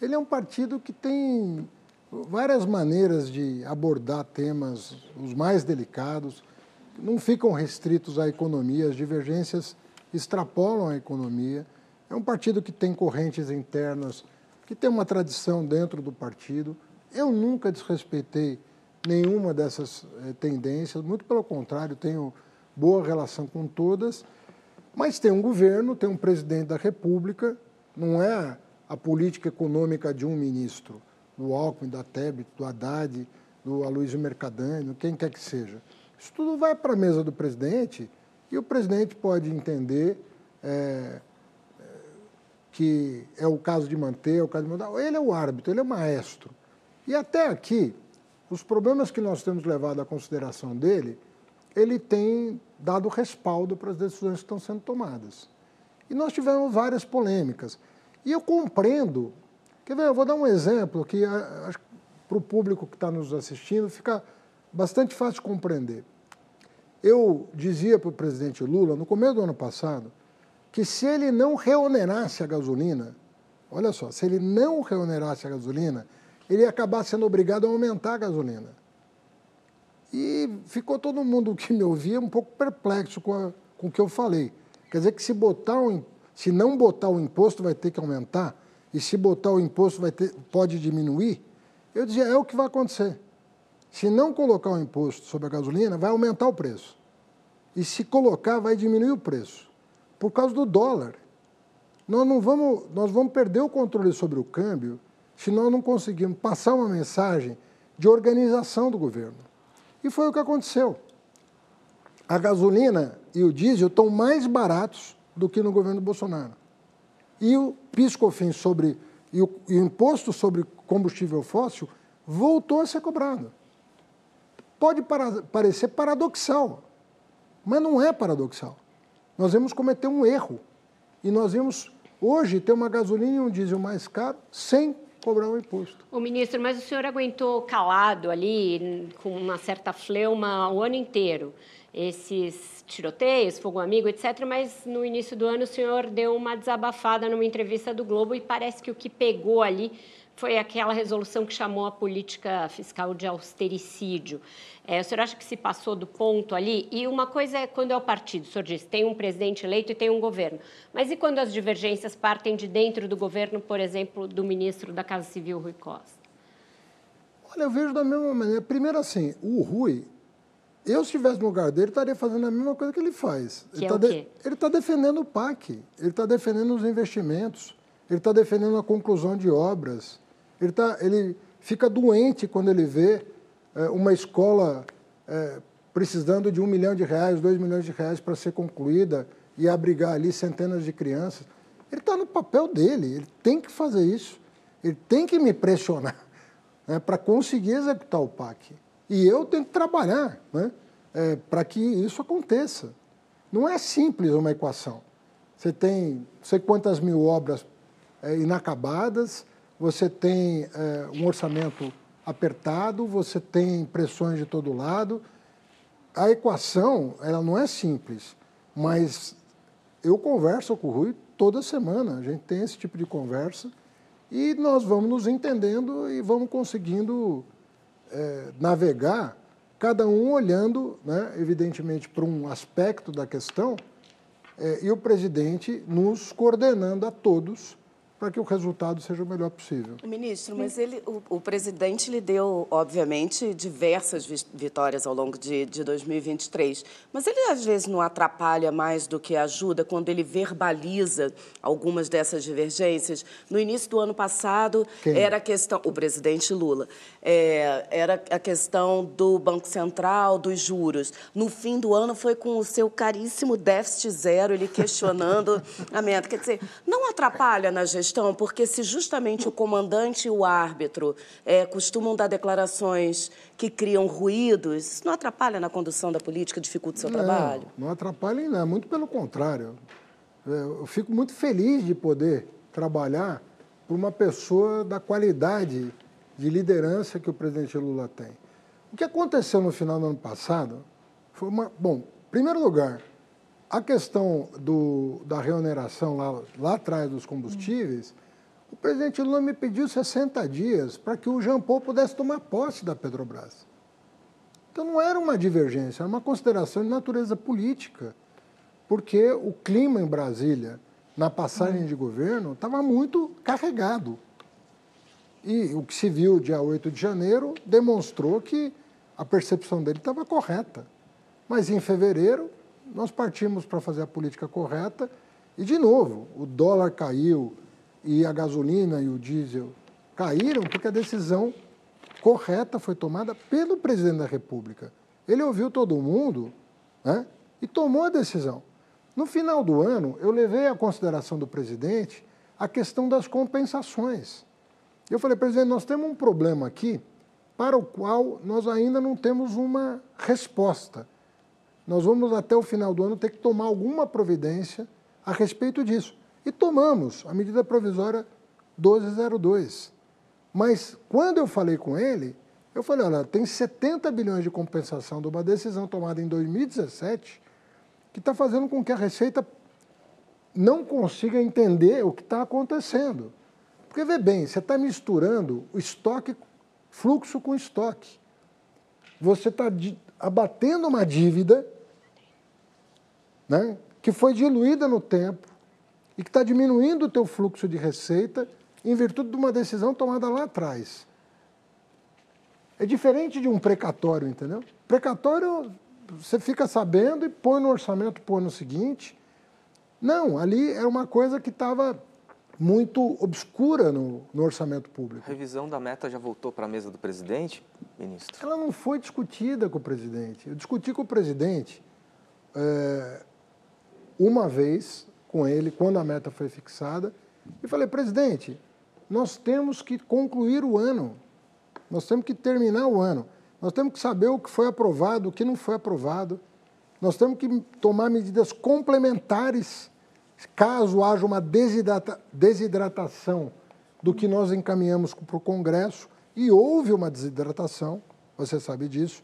Ele é um partido que tem várias maneiras de abordar temas os mais delicados, não ficam restritos à economia, as divergências extrapolam a economia. É um partido que tem correntes internas, que tem uma tradição dentro do partido. Eu nunca desrespeitei nenhuma dessas eh, tendências, muito pelo contrário, tenho boa relação com todas, mas tem um governo, tem um presidente da República, não é a política econômica de um ministro, do Alckmin, da Tebet, do Haddad, do Aloysio Mercadante, quem quer que seja. Isso tudo vai para a mesa do presidente e o presidente pode entender é, que é o caso de manter, é o caso de mudar. Ele é o árbitro, ele é o maestro. E até aqui, os problemas que nós temos levado à consideração dele, ele tem dado respaldo para as decisões que estão sendo tomadas. E nós tivemos várias polêmicas. E eu compreendo. Quer ver? Eu vou dar um exemplo que para o público que está nos assistindo fica bastante fácil de compreender. Eu dizia para o presidente Lula, no começo do ano passado, que se ele não reonerasse a gasolina, olha só, se ele não reonerasse a gasolina, ele ia acabar sendo obrigado a aumentar a gasolina. E ficou todo mundo que me ouvia um pouco perplexo com, a, com o que eu falei. Quer dizer que se, botar um, se não botar o imposto vai ter que aumentar, e se botar o imposto vai ter, pode diminuir, eu dizia, é o que vai acontecer. Se não colocar o imposto sobre a gasolina, vai aumentar o preço. E se colocar, vai diminuir o preço. Por causa do dólar. Nós, não vamos, nós vamos perder o controle sobre o câmbio se nós não conseguirmos passar uma mensagem de organização do governo. E foi o que aconteceu. A gasolina e o diesel estão mais baratos do que no governo Bolsonaro. E o piscofim sobre e o, e o imposto sobre combustível fóssil voltou a ser cobrado. Pode para, parecer paradoxal, mas não é paradoxal. Nós vamos cometer um erro e nós vamos hoje ter uma gasolina e um diesel mais caro sem cobrar o imposto.
O ministro, mas o senhor aguentou calado ali, com uma certa fleuma, o ano inteiro, esses tiroteios, fogo amigo, etc. Mas no início do ano o senhor deu uma desabafada numa entrevista do Globo e parece que o que pegou ali foi aquela resolução que chamou a política fiscal de austericídio. É, o senhor acha que se passou do ponto ali? E uma coisa é quando é o partido, o senhor disse, tem um presidente eleito e tem um governo. Mas e quando as divergências partem de dentro do governo, por exemplo, do ministro da Casa Civil, Rui Costa?
Olha, eu vejo da mesma maneira. Primeiro assim, o Rui, eu se estivesse no lugar dele, estaria fazendo a mesma coisa que ele faz.
Que
ele
é
está de... Está defendendo o PAC, ele está defendendo os investimentos, ele está defendendo a conclusão de obras. Ele, tá, ele fica doente quando ele vê é, uma escola é, precisando de um milhão de reais, dois milhões de reais para ser concluída e abrigar ali centenas de crianças. Ele está no papel dele, ele tem que fazer isso, ele tem que me pressionar né, para conseguir executar o PAC. E eu tenho que trabalhar né, é, para que isso aconteça. Não é simples uma equação. Você tem não sei quantas mil obras é, inacabadas, você tem é, um orçamento apertado, você tem pressões de todo lado. A equação, ela não é simples, mas eu converso com o Rui toda semana, a gente tem esse tipo de conversa e nós vamos nos entendendo e vamos conseguindo é, navegar, cada um olhando, né, evidentemente, para um aspecto da questão, é, e o presidente nos coordenando a todos para que o resultado seja o melhor possível.
Ministro, mas ele, o, o presidente lhe deu, obviamente, diversas vitórias ao longo de, de 2023, mas ele às vezes não atrapalha mais do que ajuda quando ele verbaliza algumas dessas divergências. No início do ano passado, Quem? era a questão, o presidente Lula, é, era a questão do Banco Central, dos juros. No fim do ano foi com o seu caríssimo déficit zero, ele questionando a meta. Quer dizer, não atrapalha na gestão, porque se justamente o comandante e o árbitro é, costumam dar declarações que criam ruídos, isso não atrapalha na condução da política, dificulta o seu
não,
trabalho?
Não atrapalha nada, muito pelo contrário. É, eu fico muito feliz de poder trabalhar por uma pessoa da qualidade de liderança que o presidente Lula tem. O que aconteceu no final do ano passado foi uma. Bom, em primeiro lugar, a questão do, da reoneração lá, lá atrás dos combustíveis, o presidente Lula me pediu 60 dias para que o Jean Paul pudesse tomar posse da Petrobras. Então não era uma divergência, era uma consideração de natureza política, porque o clima em Brasília, na passagem de governo, estava muito carregado. E o que se viu dia 8 de janeiro demonstrou que a percepção dele estava correta. Mas em fevereiro, nós partimos para fazer a política correta e, de novo, o dólar caiu e a gasolina e o diesel caíram porque a decisão correta foi tomada pelo presidente da República. Ele ouviu todo mundo né, e tomou a decisão. No final do ano, eu levei à consideração do presidente a questão das compensações. Eu falei, presidente, nós temos um problema aqui para o qual nós ainda não temos uma resposta. Nós vamos até o final do ano ter que tomar alguma providência a respeito disso. E tomamos a medida provisória 1202. Mas quando eu falei com ele, eu falei, olha, tem 70 bilhões de compensação de uma decisão tomada em 2017 que está fazendo com que a Receita não consiga entender o que está acontecendo. Porque, vê bem, você está misturando o estoque, fluxo com estoque. Você está abatendo uma dívida né, que foi diluída no tempo e que está diminuindo o teu fluxo de receita em virtude de uma decisão tomada lá atrás. É diferente de um precatório, entendeu? Precatório, você fica sabendo e põe no orçamento põe no seguinte. Não, ali é uma coisa que estava muito obscura no, no, orçamento público.
A revisão da meta já voltou para a mesa do presidente, ministro?
Ela não foi discutida com o presidente. Eu discuti com o presidente é, uma vez com ele, quando a meta foi fixada, e falei, presidente, nós temos que concluir o ano, nós temos que terminar o ano, nós temos que saber o que foi aprovado, o que não foi aprovado, nós temos que tomar medidas complementares Caso haja uma desidrata, desidratação do que nós encaminhamos para o Congresso, e houve uma desidratação, você sabe disso,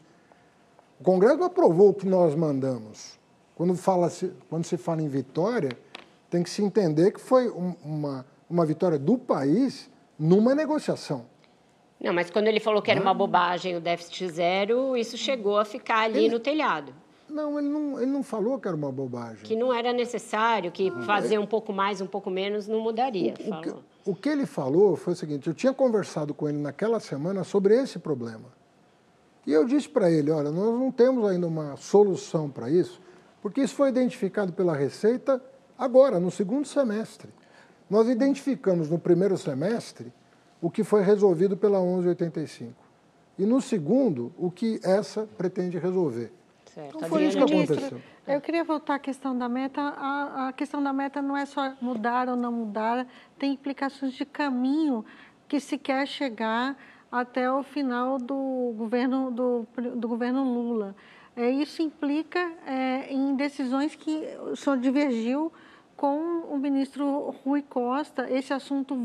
o Congresso aprovou o que nós mandamos. Quando, fala -se, quando se fala em vitória, tem que se entender que foi uma, uma vitória do país numa negociação.
Não, mas quando ele falou que era uma bobagem o déficit zero, isso chegou a ficar ali ele, no telhado.
Não ele, não, ele não falou que era uma bobagem.
Que não era necessário, que fazer um pouco mais, um pouco menos não mudaria.
O, o, que, o que ele falou foi o seguinte: eu tinha conversado com ele naquela semana sobre esse problema. E eu disse para ele: olha, nós não temos ainda uma solução para isso, porque isso foi identificado pela Receita agora, no segundo semestre. Nós identificamos no primeiro semestre o que foi resolvido pela 1185. E no segundo, o que essa pretende resolver.
Certo. Então foi isso que aconteceu. Eu queria voltar à questão da meta. A, a, questão da meta não é só mudar ou não mudar, tem implicações de caminho que se quer chegar até o final do governo, do, do governo Lula. É, isso implica é, em decisões que o senhor divergiu com o ministro Rui Costa. Esse assunto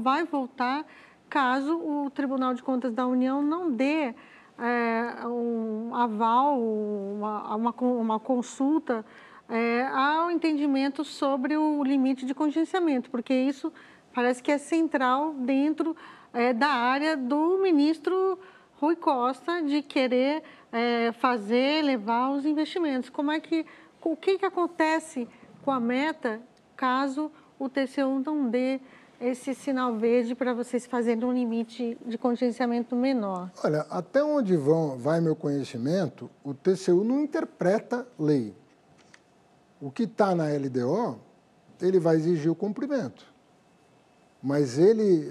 vai voltar caso o Tribunal de Contas da União não dê é, um aval, uma, uma, uma consulta é, ao entendimento sobre o limite de contingenciamento, porque isso parece que é central dentro é, da área do ministro Rui Costa de querer é, fazer, levar os investimentos. Como é que, o que, que acontece com a meta caso o TCU não dê esse sinal verde para vocês fazerem um limite de contingenciamento menor?
Olha, até onde vão, vai meu conhecimento, o TCU não interpreta lei. O que está na LDO, ele vai exigir o cumprimento. Mas ele,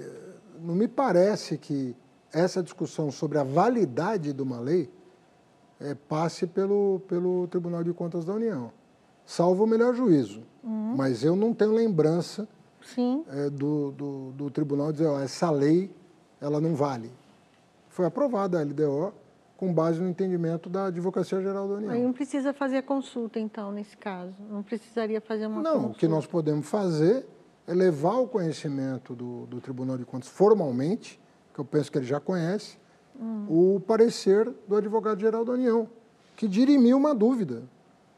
não me parece que essa discussão sobre a validade de uma lei é, passe pelo, pelo Tribunal de Contas da União, salvo o melhor juízo. Uhum. Mas eu não tenho lembrança é, do, do, do, tribunal dizer, ó, essa lei ela não vale. Foi aprovada a LDO com base no entendimento da Advocacia Geral da União.
Aí não precisa fazer a consulta, então, nesse caso? Não precisaria fazer uma
não,
consulta?
Não, o que nós podemos fazer é levar o conhecimento do, do Tribunal de Contas formalmente, que eu penso que ele já conhece, hum. o parecer do Advogado-Geral da União, que dirimiu uma dúvida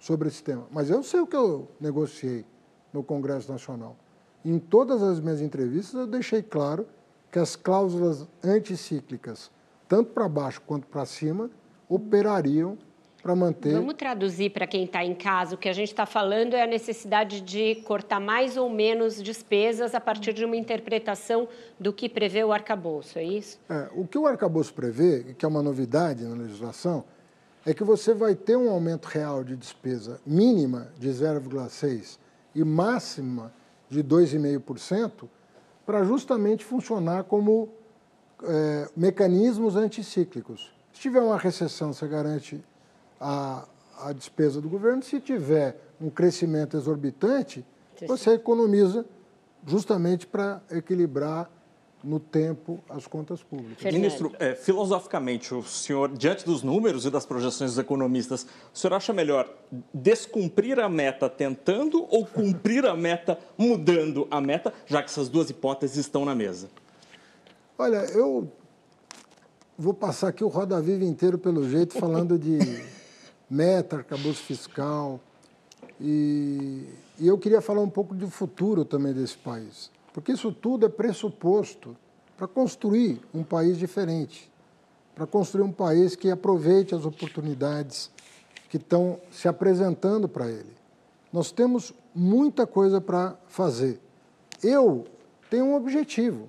sobre esse tema. Mas eu sei o que eu negociei no Congresso Nacional. Em todas as minhas entrevistas, eu deixei claro que as cláusulas anticíclicas, tanto para baixo quanto para cima, operariam para manter.
Vamos traduzir para quem está em casa. O que a gente está falando é a necessidade de cortar mais ou menos despesas a partir de uma interpretação do que prevê o arcabouço, é isso?
É, o que o arcabouço prevê, que é uma novidade na legislação, é que você vai ter um aumento real de despesa mínima de 0,6% e máxima de 2,5% para justamente funcionar como é, mecanismos anticíclicos. Se tiver uma recessão, você garante a, a despesa do governo. Se tiver um crescimento exorbitante, você economiza justamente para equilibrar no tempo as contas públicas.
Ministro, é, filosoficamente, o senhor, diante dos números e das projeções dos economistas, o senhor acha melhor descumprir a meta tentando ou cumprir a meta mudando a meta, já que essas duas hipóteses estão na mesa?
Olha, eu vou passar aqui o Roda Viva inteiro, pelo jeito, falando de meta, arcabouço fiscal. E, e eu queria falar um pouco do futuro também desse país, porque isso tudo é pressuposto para construir um país diferente, para construir um país que aproveite as oportunidades que estão se apresentando para ele. Nós temos muita coisa para fazer. Eu tenho um objetivo.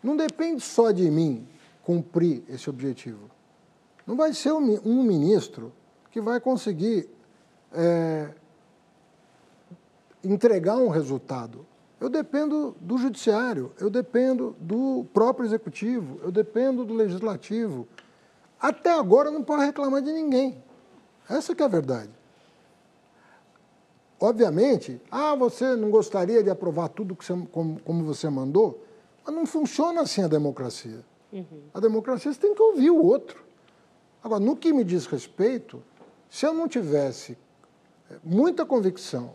Não depende só de mim cumprir esse objetivo. Não vai ser um ministro que vai conseguir é, entregar um resultado. Eu dependo do judiciário, eu dependo do próprio executivo, eu dependo do legislativo. Até agora não pode reclamar de ninguém. Essa que é a verdade. Obviamente, ah, você não gostaria de aprovar tudo que você, como, como você mandou, mas não funciona assim a democracia. Uhum. A democracia você tem que ouvir o outro. Agora, no que me diz respeito, se eu não tivesse eh, muita convicção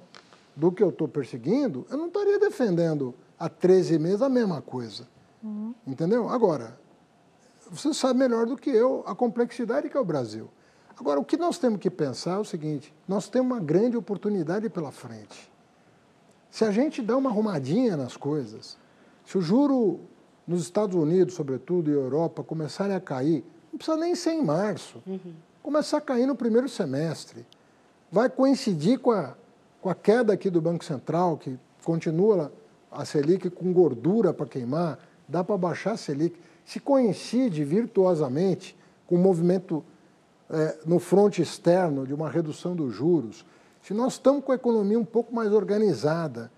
do que eu estou perseguindo, eu não estaria defendendo há 13 meses a mesma coisa. Uhum. Entendeu? Agora, você sabe melhor do que eu a complexidade que é o Brasil. Agora, o que nós temos que pensar é o seguinte: nós temos uma grande oportunidade pela frente. Se a gente dá uma arrumadinha nas coisas, se o juro nos Estados Unidos, sobretudo, e Europa, começarem a cair, não precisa nem ser em março. Uhum começar a cair no primeiro semestre. Vai coincidir com a, com a queda aqui do Banco Central, que continua a Selic com gordura para queimar, dá para baixar a Selic. Se coincide virtuosamente com o movimento é, no fronte externo de uma redução dos juros, se nós estamos com a economia um pouco mais organizada,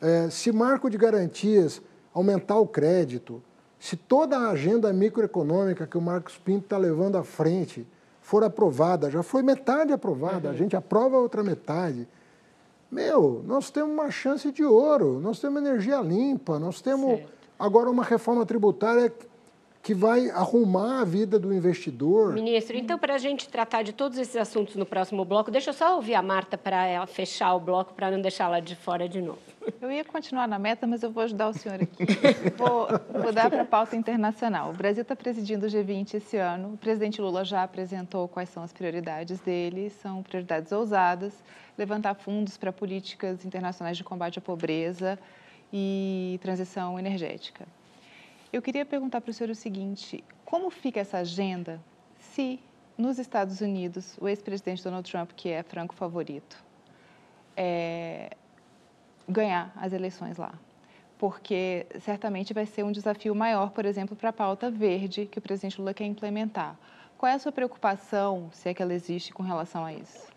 é, se marco de garantias aumentar o crédito, se toda a agenda microeconômica que o Marcos Pinto está levando à frente for aprovada, já foi metade aprovada, uhum. a gente aprova a outra metade. Meu, nós temos uma chance de ouro, nós temos energia limpa, nós temos certo. agora uma reforma tributária que vai arrumar a vida do investidor.
Ministro, então, para a gente tratar de todos esses assuntos no próximo bloco, deixa eu só ouvir a Marta para ela fechar o bloco, para não deixá-la de fora de novo.
Eu ia continuar na meta, mas eu vou ajudar o senhor aqui. Vou, vou dar para a pauta internacional. O Brasil está presidindo o G20 esse ano. O presidente Lula já apresentou quais são as prioridades dele. São prioridades ousadas, levantar fundos para políticas internacionais de combate à pobreza e transição energética. Eu queria perguntar para o senhor o seguinte: como fica essa agenda se nos Estados Unidos o ex-presidente Donald Trump, que é franco favorito, é, ganhar as eleições lá? Porque certamente vai ser um desafio maior, por exemplo, para a pauta verde que o presidente Lula quer implementar. Qual é a sua preocupação, se é que ela existe, com relação a isso?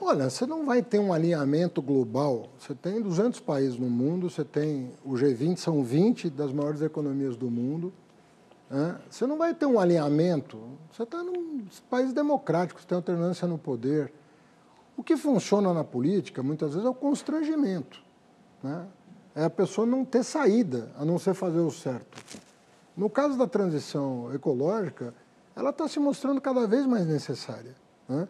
Olha, você não vai ter um alinhamento global. Você tem 200 países no mundo, você tem o G20, são 20 das maiores economias do mundo. Né? Você não vai ter um alinhamento. Você está num país democrático, você tem alternância no poder. O que funciona na política, muitas vezes, é o constrangimento. Né? É a pessoa não ter saída, a não ser fazer o certo. No caso da transição ecológica, ela está se mostrando cada vez mais necessária. Né?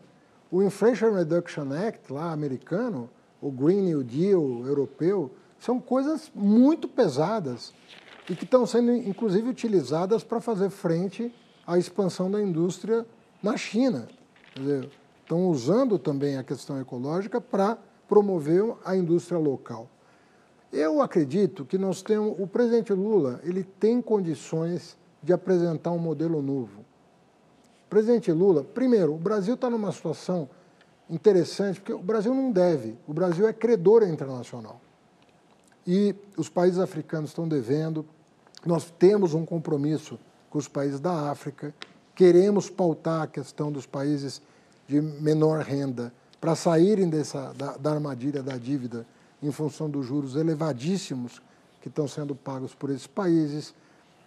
O Inflation Reduction Act, lá americano, o Green New Deal europeu, são coisas muito pesadas e que estão sendo, inclusive, utilizadas para fazer frente à expansão da indústria na China. Dizer, estão usando também a questão ecológica para promover a indústria local. Eu acredito que nós temos, o presidente Lula, ele tem condições de apresentar um modelo novo. Presidente Lula, primeiro, o Brasil está numa situação interessante, porque o Brasil não deve, o Brasil é credor internacional. E os países africanos estão devendo, nós temos um compromisso com os países da África, queremos pautar a questão dos países de menor renda para saírem dessa, da, da armadilha da dívida em função dos juros elevadíssimos que estão sendo pagos por esses países.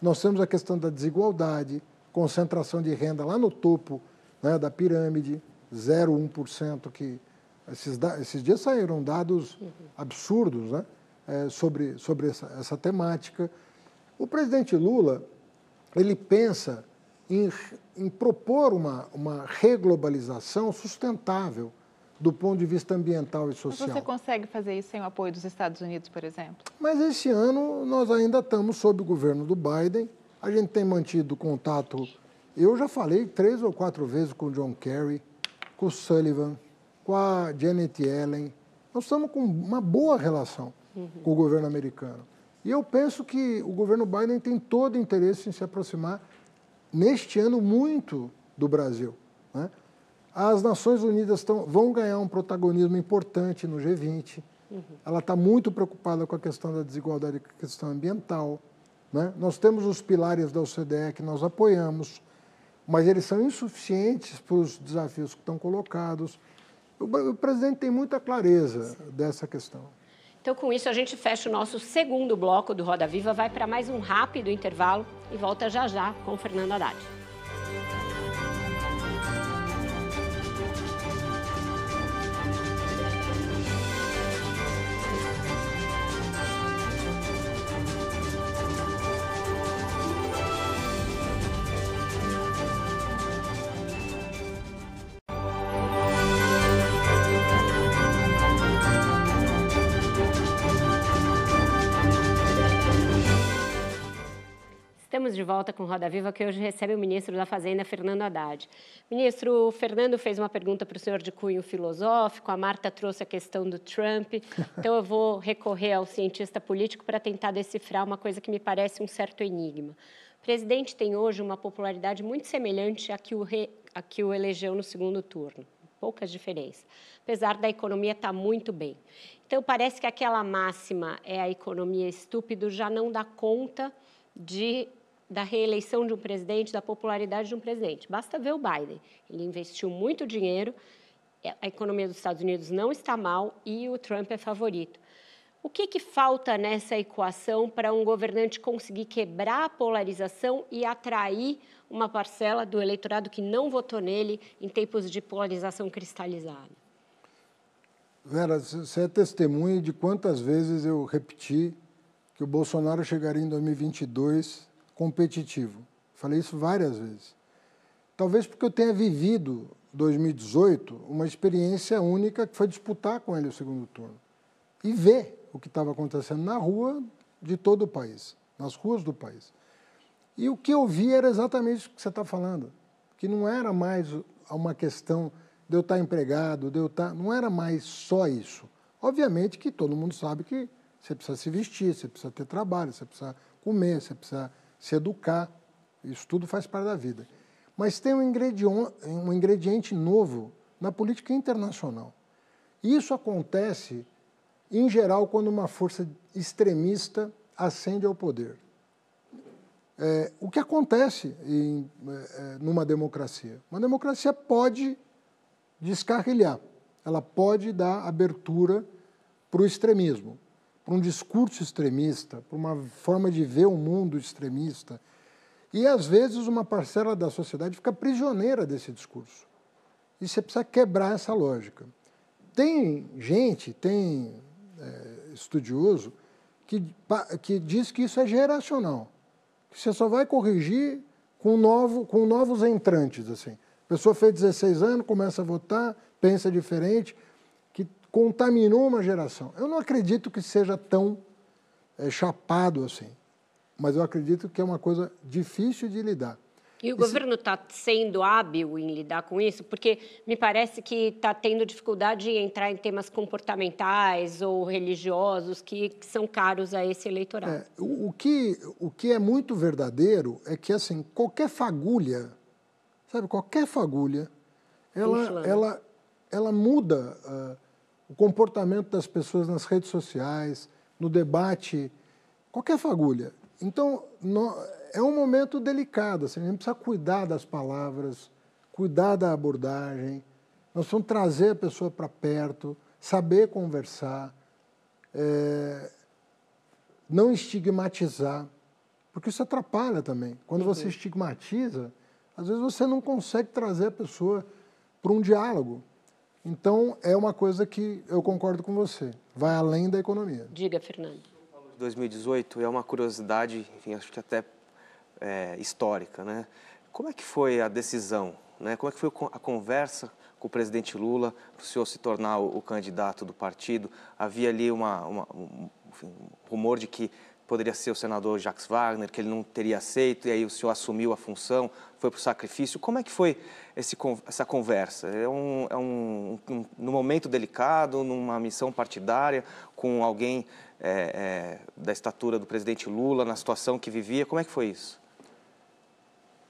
Nós temos a questão da desigualdade, concentração de renda lá no topo né, da pirâmide, 0,1%, que esses, esses dias saíram dados absurdos né, é, sobre, sobre essa, essa temática. O presidente Lula, ele pensa em, em propor uma, uma reglobalização sustentável do ponto de vista ambiental e social.
Mas você consegue fazer isso sem o apoio dos Estados Unidos, por exemplo?
Mas esse ano nós ainda estamos sob o governo do Biden. A gente tem mantido contato. Eu já falei três ou quatro vezes com o John Kerry, com o Sullivan, com a Janet Yellen. Nós estamos com uma boa relação uhum. com o governo americano. E eu penso que o governo Biden tem todo interesse em se aproximar, neste ano, muito do Brasil. Né? As Nações Unidas tão, vão ganhar um protagonismo importante no G20. Uhum. Ela está muito preocupada com a questão da desigualdade e com a questão ambiental. Né? Nós temos os pilares da OCDE que nós apoiamos, mas eles são insuficientes para os desafios que estão colocados. O, o presidente tem muita clareza Sim. dessa questão.
Então, com isso, a gente fecha o nosso segundo bloco do Roda Viva, vai para mais um rápido intervalo e volta já já com Fernando Haddad. De volta com Roda Viva, que hoje recebe o ministro da Fazenda, Fernando Haddad. Ministro, o Fernando fez uma pergunta para o senhor de cunho filosófico, a Marta trouxe a questão do Trump, então eu vou recorrer ao cientista político para tentar decifrar uma coisa que me parece um certo enigma. O presidente tem hoje uma popularidade muito semelhante à que o, re... à que o elegeu no segundo turno, poucas diferenças, apesar da economia estar tá muito bem. Então, parece que aquela máxima é a economia estúpido já não dá conta de da reeleição de um presidente, da popularidade de um presidente. Basta ver o Biden. Ele investiu muito dinheiro, a economia dos Estados Unidos não está mal e o Trump é favorito. O que, que falta nessa equação para um governante conseguir quebrar a polarização e atrair uma parcela do eleitorado que não votou nele em tempos de polarização cristalizada?
Vera, você é testemunha de quantas vezes eu repeti que o Bolsonaro chegaria em 2022 competitivo. Falei isso várias vezes. Talvez porque eu tenha vivido 2018 uma experiência única que foi disputar com ele o segundo turno e ver o que estava acontecendo na rua de todo o país, nas ruas do país. E o que eu vi era exatamente o que você está falando, que não era mais uma questão de eu estar empregado, de eu estar, não era mais só isso. Obviamente que todo mundo sabe que você precisa se vestir, você precisa ter trabalho, você precisa comer, você precisa se educar, isso tudo faz parte da vida. Mas tem um ingrediente, um ingrediente novo na política internacional. Isso acontece, em geral, quando uma força extremista ascende ao poder. É, o que acontece em, é, numa democracia? Uma democracia pode descarrilhar. ela pode dar abertura para o extremismo, para um discurso extremista, para uma forma de ver o mundo extremista. E, às vezes, uma parcela da sociedade fica prisioneira desse discurso. E você precisa quebrar essa lógica. Tem gente, tem é, estudioso, que, que diz que isso é geracional. Que você só vai corrigir com, novo, com novos entrantes. assim. A pessoa fez 16 anos, começa a votar, pensa diferente, contaminou uma geração. Eu não acredito que seja tão é, chapado assim, mas eu acredito que é uma coisa difícil de lidar.
E o Esse... governo está sendo hábil em lidar com isso? Porque me parece que está tendo dificuldade em entrar em temas comportamentais ou religiosos que, que são caros a esse eleitorado.
É, o, o, que, o que é muito verdadeiro é que, assim, qualquer fagulha, sabe, qualquer fagulha, ela, ela, ela muda uh, o comportamento das pessoas nas redes sociais, no debate, qualquer fagulha. Então, é um momento delicado, assim, a gente precisa cuidar das palavras, cuidar da abordagem, nós vamos trazer a pessoa para perto, saber conversar, é, não estigmatizar, porque isso atrapalha também. Quando você uhum. estigmatiza, às vezes você não consegue trazer a pessoa para um diálogo. Então, é uma coisa que eu concordo com você, vai além da economia.
Diga, Fernando.
2018 é uma curiosidade, enfim, acho que até é, histórica, né? Como é que foi a decisão, né? Como é que foi a conversa com o presidente Lula para o senhor se tornar o, o, candidato do partido? Havia ali uma, uma um, enfim, um rumor de que poderia ser o senador Jacques Wagner, que ele não teria aceito, e aí o senhor assumiu a função, foi para o sacrifício. Como é que foi esse, essa conversa? É um, é um, um, num momento delicado, numa missão partidária, com alguém é, é, da estatura do presidente Lula, na situação que vivia, como é que foi isso?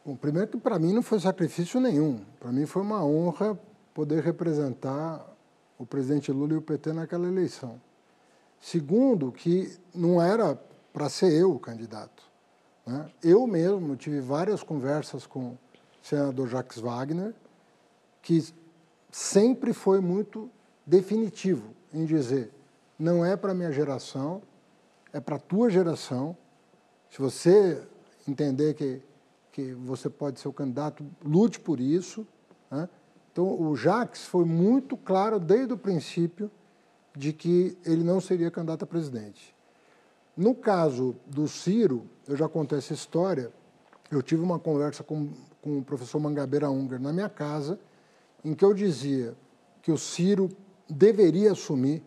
Bom, primeiro que para mim não foi sacrifício nenhum. Para mim foi uma honra poder representar o presidente Lula e o PT naquela eleição. Segundo, que não era para ser eu o candidato. Né? Eu mesmo tive várias conversas com o senador Jacques Wagner, que sempre foi muito definitivo em dizer: não é para minha geração, é para a tua geração. Se você entender que, que você pode ser o candidato, lute por isso. Né? Então, o Jacques foi muito claro desde o princípio de que ele não seria candidato a presidente. No caso do Ciro, eu já contei essa história, eu tive uma conversa com, com o professor Mangabeira Unger na minha casa, em que eu dizia que o Ciro deveria assumir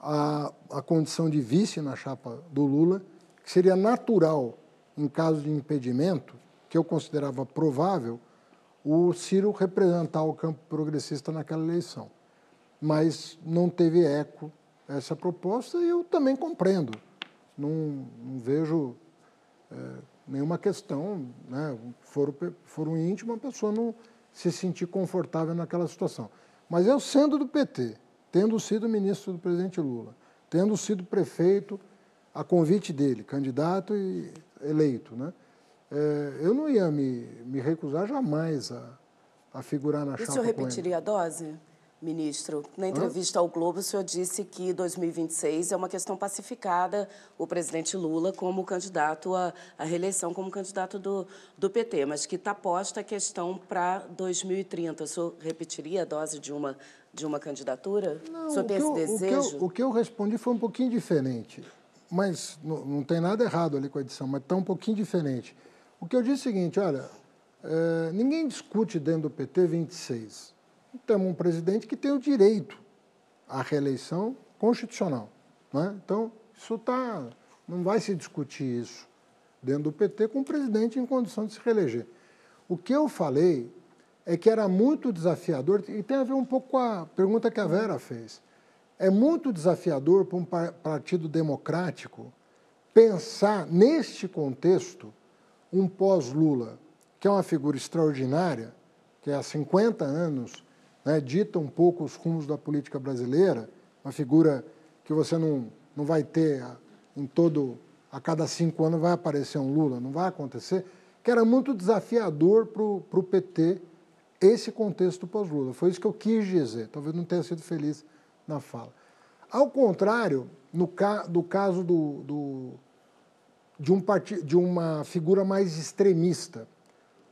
a, a condição de vice na chapa do Lula, que seria natural, em caso de impedimento, que eu considerava provável, o Ciro representar o campo progressista naquela eleição. Mas não teve eco essa proposta e eu também compreendo não, não vejo é, nenhuma questão, né? For, for um íntimo, a pessoa não se sentir confortável naquela situação. Mas eu, sendo do PT, tendo sido ministro do presidente Lula, tendo sido prefeito a convite dele, candidato e eleito, né? É, eu não ia me, me recusar jamais a, a figurar na e chapa.
E o senhor repetiria a dose? Ministro, na entrevista ao Globo, o senhor disse que 2026 é uma questão pacificada, o presidente Lula como candidato à, reeleição, como candidato do, do PT, mas que está posta a questão para 2030. O senhor repetiria a dose de uma, de uma candidatura?
Não, o senhor tem esse eu, desejo? O que, eu, o que, eu, respondi foi um pouquinho diferente, mas não, não tem nada errado ali com a edição, mas está um pouquinho diferente. O que eu disse é o seguinte, olha, é, ninguém discute dentro do PT 26 temos um presidente que tem o direito à reeleição constitucional. Né? Então, isso tá, não vai se discutir isso dentro do PT com o presidente em condição de se reeleger. O que eu falei é que era muito desafiador, e tem a ver um pouco com a pergunta que a Vera fez. É muito desafiador para um partido democrático pensar, neste contexto, um pós-Lula, que é uma figura extraordinária, que há 50 anos né, dita um pouco os rumos da política brasileira, uma figura que você não, não vai ter em todo, a cada cinco anos vai aparecer um Lula, não vai acontecer, que era muito desafiador para o PT esse contexto pós-Lula. Foi isso que eu quis dizer, talvez não tenha sido feliz na fala. Ao contrário, no ca do caso do, do de, um de uma figura mais extremista,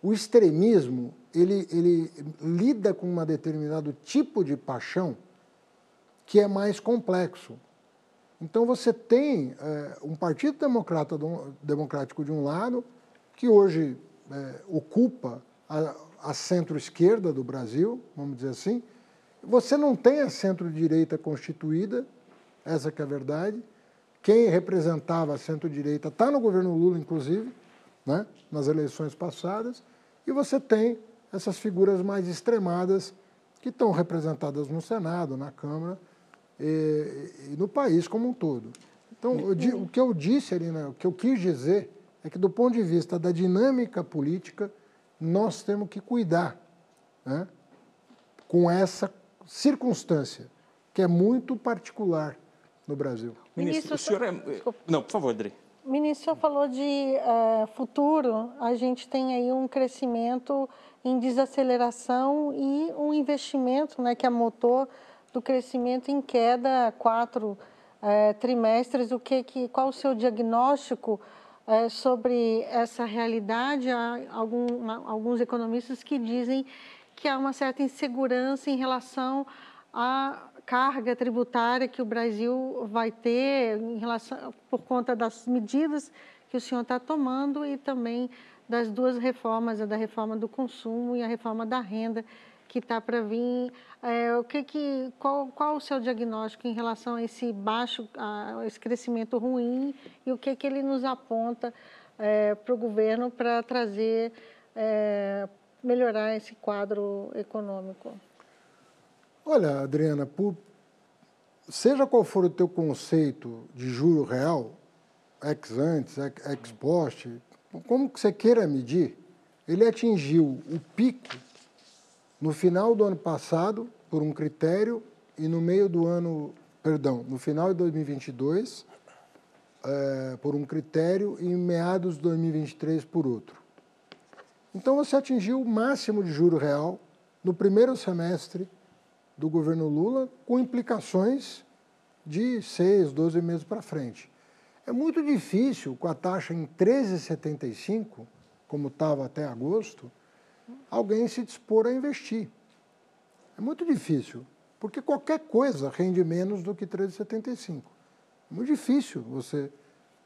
o extremismo ele, ele lida com um determinado tipo de paixão que é mais complexo. Então você tem é, um Partido Democrata, Democrático de um lado, que hoje é, ocupa a, a centro-esquerda do Brasil, vamos dizer assim. Você não tem a centro-direita constituída, essa que é a verdade. Quem representava a centro-direita está no governo Lula, inclusive, né, nas eleições passadas. E você tem essas figuras mais extremadas que estão representadas no Senado, na Câmara e, e no país como um todo. Então, eu, o que eu disse ali, né, o que eu quis dizer é que, do ponto de vista da dinâmica política, nós temos que cuidar né, com essa circunstância, que é muito particular no Brasil.
Ministro, Ministro o senhor é... Não, por favor, Adri.
Ministro, falou de uh, futuro, a gente tem aí um crescimento em desaceleração e um investimento né, que é motor do crescimento em queda quatro uh, trimestres. O que, que, qual o seu diagnóstico uh, sobre essa realidade? Há algum, alguns economistas que dizem que há uma certa insegurança em relação à carga tributária que o Brasil vai ter em relação, por conta das medidas que o senhor está tomando e também das duas reformas, a da reforma do consumo e a reforma da renda que está para vir. É, o que que, qual, qual o seu diagnóstico em relação a esse baixo, a esse crescimento ruim e o que, que ele nos aponta é, para o governo para trazer, é, melhorar esse quadro econômico?
Olha, Adriana, por, seja qual for o teu conceito de juro real, ex antes, ex post, como que você queira medir, ele atingiu o pico no final do ano passado por um critério e no meio do ano, perdão, no final de 2022 é, por um critério e em meados de 2023 por outro. Então você atingiu o máximo de juro real no primeiro semestre do governo Lula, com implicações de seis, 12 meses para frente. É muito difícil, com a taxa em 13,75, como estava até agosto, alguém se dispor a investir. É muito difícil, porque qualquer coisa rende menos do que 13,75. É muito difícil você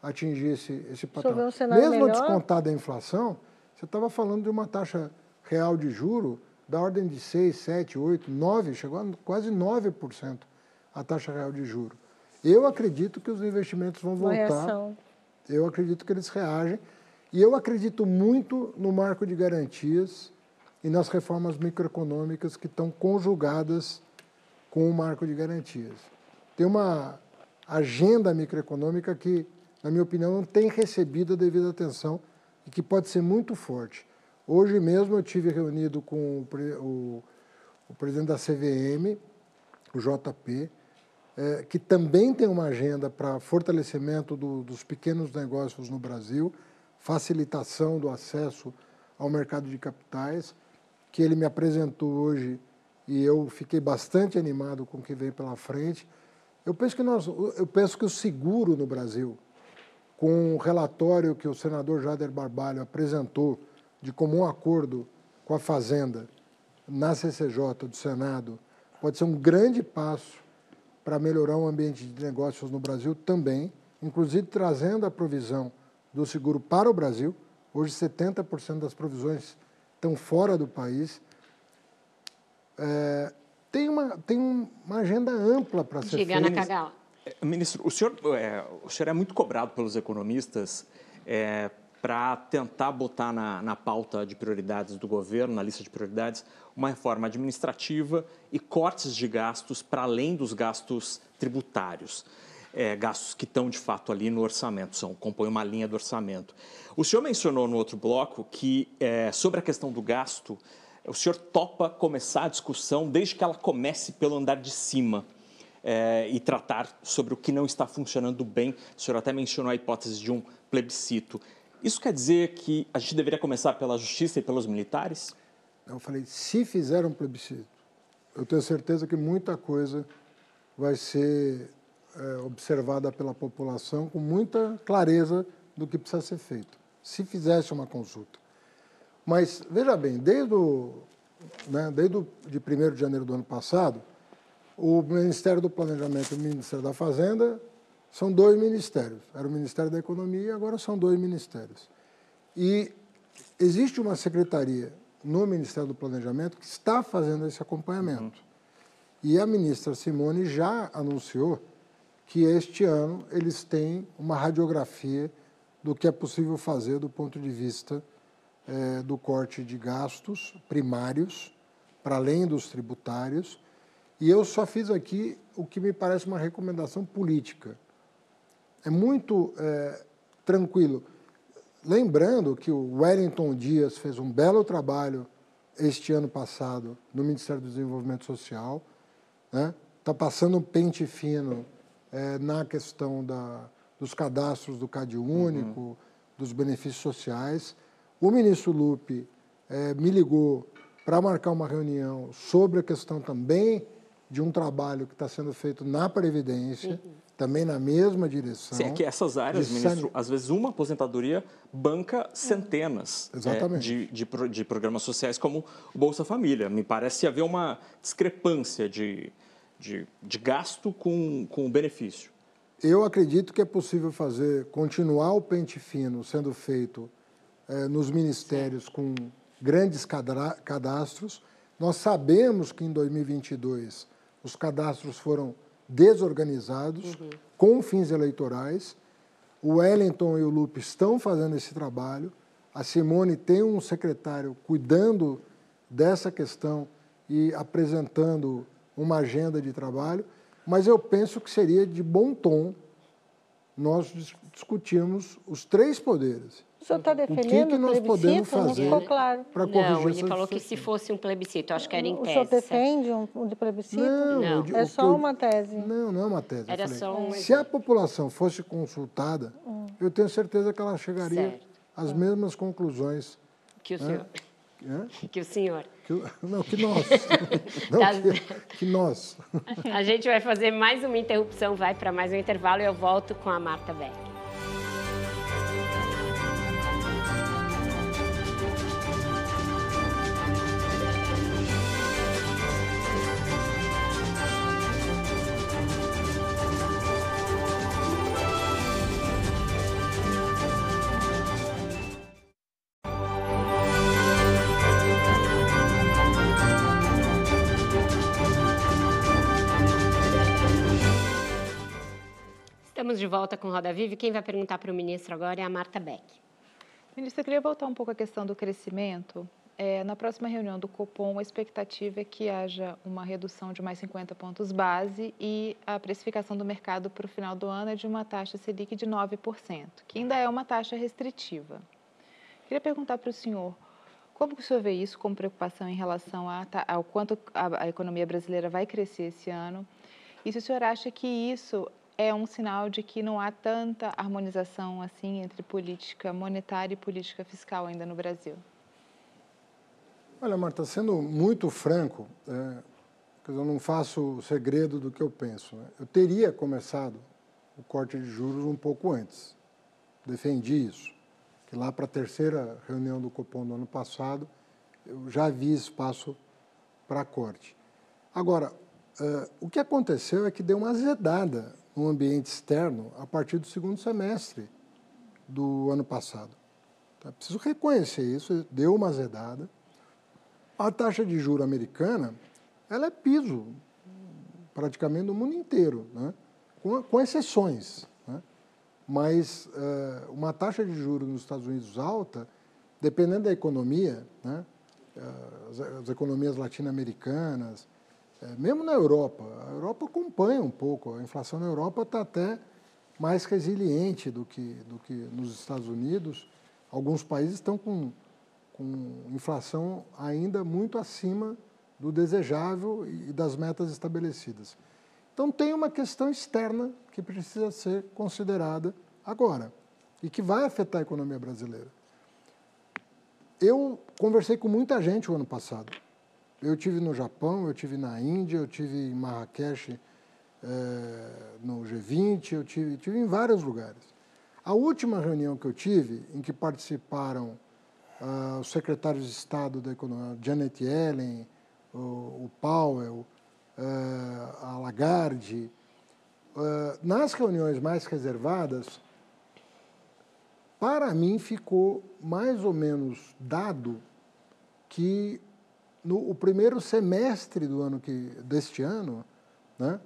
atingir esse, esse patamar. Um Mesmo melhor? descontar da inflação, você estava falando de uma taxa real de juro da ordem de 6, 7, 8, 9, chegou a quase 9% a taxa real de juro. Eu acredito que os investimentos vão voltar. Eu acredito que eles reagem. E eu acredito muito no marco de garantias e nas reformas microeconômicas que estão conjugadas com o marco de garantias. Tem uma agenda microeconômica que, na minha opinião, não tem recebido a devida atenção e que pode ser muito forte. Hoje mesmo eu tive reunido com o, o, o presidente da CVM, o JP, é, que também tem uma agenda para fortalecimento do, dos pequenos negócios no Brasil, facilitação do acesso ao mercado de capitais, que ele me apresentou hoje e eu fiquei bastante animado com o que veio pela frente. Eu penso que nós, eu penso que o seguro no Brasil, com o relatório que o senador Jader Barbalho apresentou de comum acordo com a Fazenda na CCJ do Senado pode ser um grande passo para melhorar o ambiente de negócios no Brasil também, inclusive trazendo a provisão do seguro para o Brasil. Hoje, 70% das provisões estão fora do país. É, tem, uma, tem uma agenda ampla para ser
Diga, feita. Ana
é, Ministro, o senhor, é, o senhor é muito cobrado pelos economistas é, para tentar botar na, na pauta de prioridades do governo, na lista de prioridades, uma reforma administrativa e cortes de gastos para além dos gastos tributários. É, gastos que estão de fato ali no orçamento, são, compõem uma linha do orçamento. O senhor mencionou no outro bloco que, é, sobre a questão do gasto, o senhor topa começar a discussão desde que ela comece pelo andar de cima. É, e tratar sobre o que não está funcionando bem. O senhor até mencionou a hipótese de um plebiscito. Isso quer dizer que a gente deveria começar pela justiça e pelos militares?
Eu falei, se fizer um plebiscito, eu tenho certeza que muita coisa vai ser é, observada pela população com muita clareza do que precisa ser feito, se fizesse uma consulta. Mas, veja bem, desde, o, né, desde o, de 1 de janeiro do ano passado, o Ministério do Planejamento e o Ministério da Fazenda são dois ministérios. Era o Ministério da Economia e agora são dois ministérios. E existe uma secretaria no Ministério do Planejamento que está fazendo esse acompanhamento. E a ministra Simone já anunciou que este ano eles têm uma radiografia do que é possível fazer do ponto de vista é, do corte de gastos primários, para além dos tributários. E eu só fiz aqui o que me parece uma recomendação política. É muito é, tranquilo. Lembrando que o Wellington Dias fez um belo trabalho este ano passado no Ministério do Desenvolvimento Social, está né? Tá passando um pente fino é, na questão da, dos cadastros do Cade Único, uhum. dos benefícios sociais. O ministro Lupe é, me ligou para marcar uma reunião sobre a questão também de um trabalho que está sendo feito na Previdência, uhum. Também na mesma direção.
Sim, é que essas áreas, ministro, às vezes uma aposentadoria banca centenas é, de, de, de, programas sociais como o Bolsa Família. Me parece haver uma discrepância de, de, de gasto com, com benefício.
Eu acredito que é possível fazer, continuar o pente fino sendo feito é, nos ministérios com grandes cadastros. Nós sabemos que em 2022 os cadastros foram desorganizados uhum. com fins eleitorais. O Wellington e o Lupe estão fazendo esse trabalho. A Simone tem um secretário cuidando dessa questão e apresentando uma agenda de trabalho, mas eu penso que seria de bom tom nós discutirmos os três poderes
o senhor está defendendo o que, que nós podemos fazer
claro. para corrigir
Não, ele falou que se fosse um plebiscito, acho que era em tese.
O senhor defende um, um de plebiscito?
Não, não.
é só uma tese.
Não, não é uma tese.
Era falei, só um...
Se a população fosse consultada, hum. eu tenho certeza que ela chegaria certo. às hum. mesmas conclusões.
Que o né? senhor... Que o senhor.
Que, não, que nós. não, que, que, nós.
A gente vai fazer mais uma interrupção, vai para mais um intervalo e eu volto com a Marta Beck. Volta com Roda Viva quem vai perguntar para o ministro agora é a Marta Beck.
Ministro, eu queria voltar um pouco à questão do crescimento. É, na próxima reunião do Copom, a expectativa é que haja uma redução de mais 50 pontos base e a precificação do mercado para o final do ano é de uma taxa Selic de 9%, que ainda é uma taxa restritiva. Queria perguntar para o senhor, como o senhor vê isso como preocupação em relação a, ao quanto a, a economia brasileira vai crescer esse ano? E se o senhor acha que isso é um sinal de que não há tanta harmonização assim entre política monetária e política fiscal ainda no Brasil?
Olha, Marta, sendo muito franco, é, eu não faço segredo do que eu penso. Né? Eu teria começado o corte de juros um pouco antes. Defendi isso. Que lá para a terceira reunião do Copom do ano passado, eu já vi espaço para corte. Agora, uh, o que aconteceu é que deu uma azedada no ambiente externo a partir do segundo semestre do ano passado. Tá? Preciso reconhecer isso, deu uma azedada. A taxa de juro americana, ela é piso praticamente no mundo inteiro, né? com, com exceções. Né? Mas uh, uma taxa de juros nos Estados Unidos alta, dependendo da economia, né? as, as economias latino-americanas, é, mesmo na Europa, a Europa acompanha um pouco, a inflação na Europa está até mais resiliente do que, do que nos Estados Unidos. Alguns países estão com, com inflação ainda muito acima do desejável e das metas estabelecidas. Então, tem uma questão externa que precisa ser considerada agora e que vai afetar a economia brasileira. eu conversei com muita gente o ano passado. Eu tive no Japão, eu tive na Índia, eu tive em Marrakech, é, no G20, eu tive, tive em vários lugares. A última reunião que eu tive, em que participaram uh, os secretários de Estado da Economia, Janet Yellen, o, o Powell, uh, a Lagarde, uh, nas reuniões mais reservadas, para mim ficou mais ou menos dado que no o primeiro semestre do ano que deste ano, né,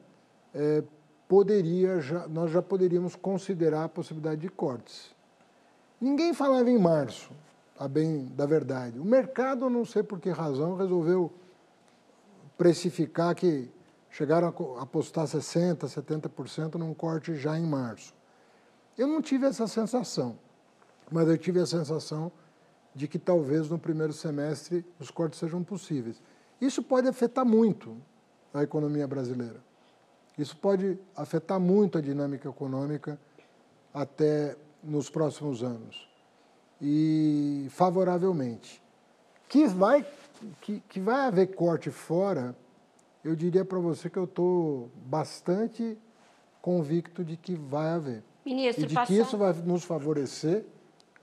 é, poderia já, nós já poderíamos considerar a possibilidade de cortes. Ninguém falava em março, a bem da verdade. O mercado, não sei por que razão, resolveu precificar que chegaram a apostar 60%, 70% num corte já em março. Eu não tive essa sensação, mas eu tive a sensação de que talvez no primeiro semestre os cortes sejam possíveis. Isso pode afetar muito a economia brasileira. Isso pode afetar muito a dinâmica econômica até nos próximos anos. E favoravelmente. Que vai, que, que vai haver corte fora, eu diria para você que eu estou bastante convicto de que vai haver.
Ministro,
e de que isso vai nos favorecer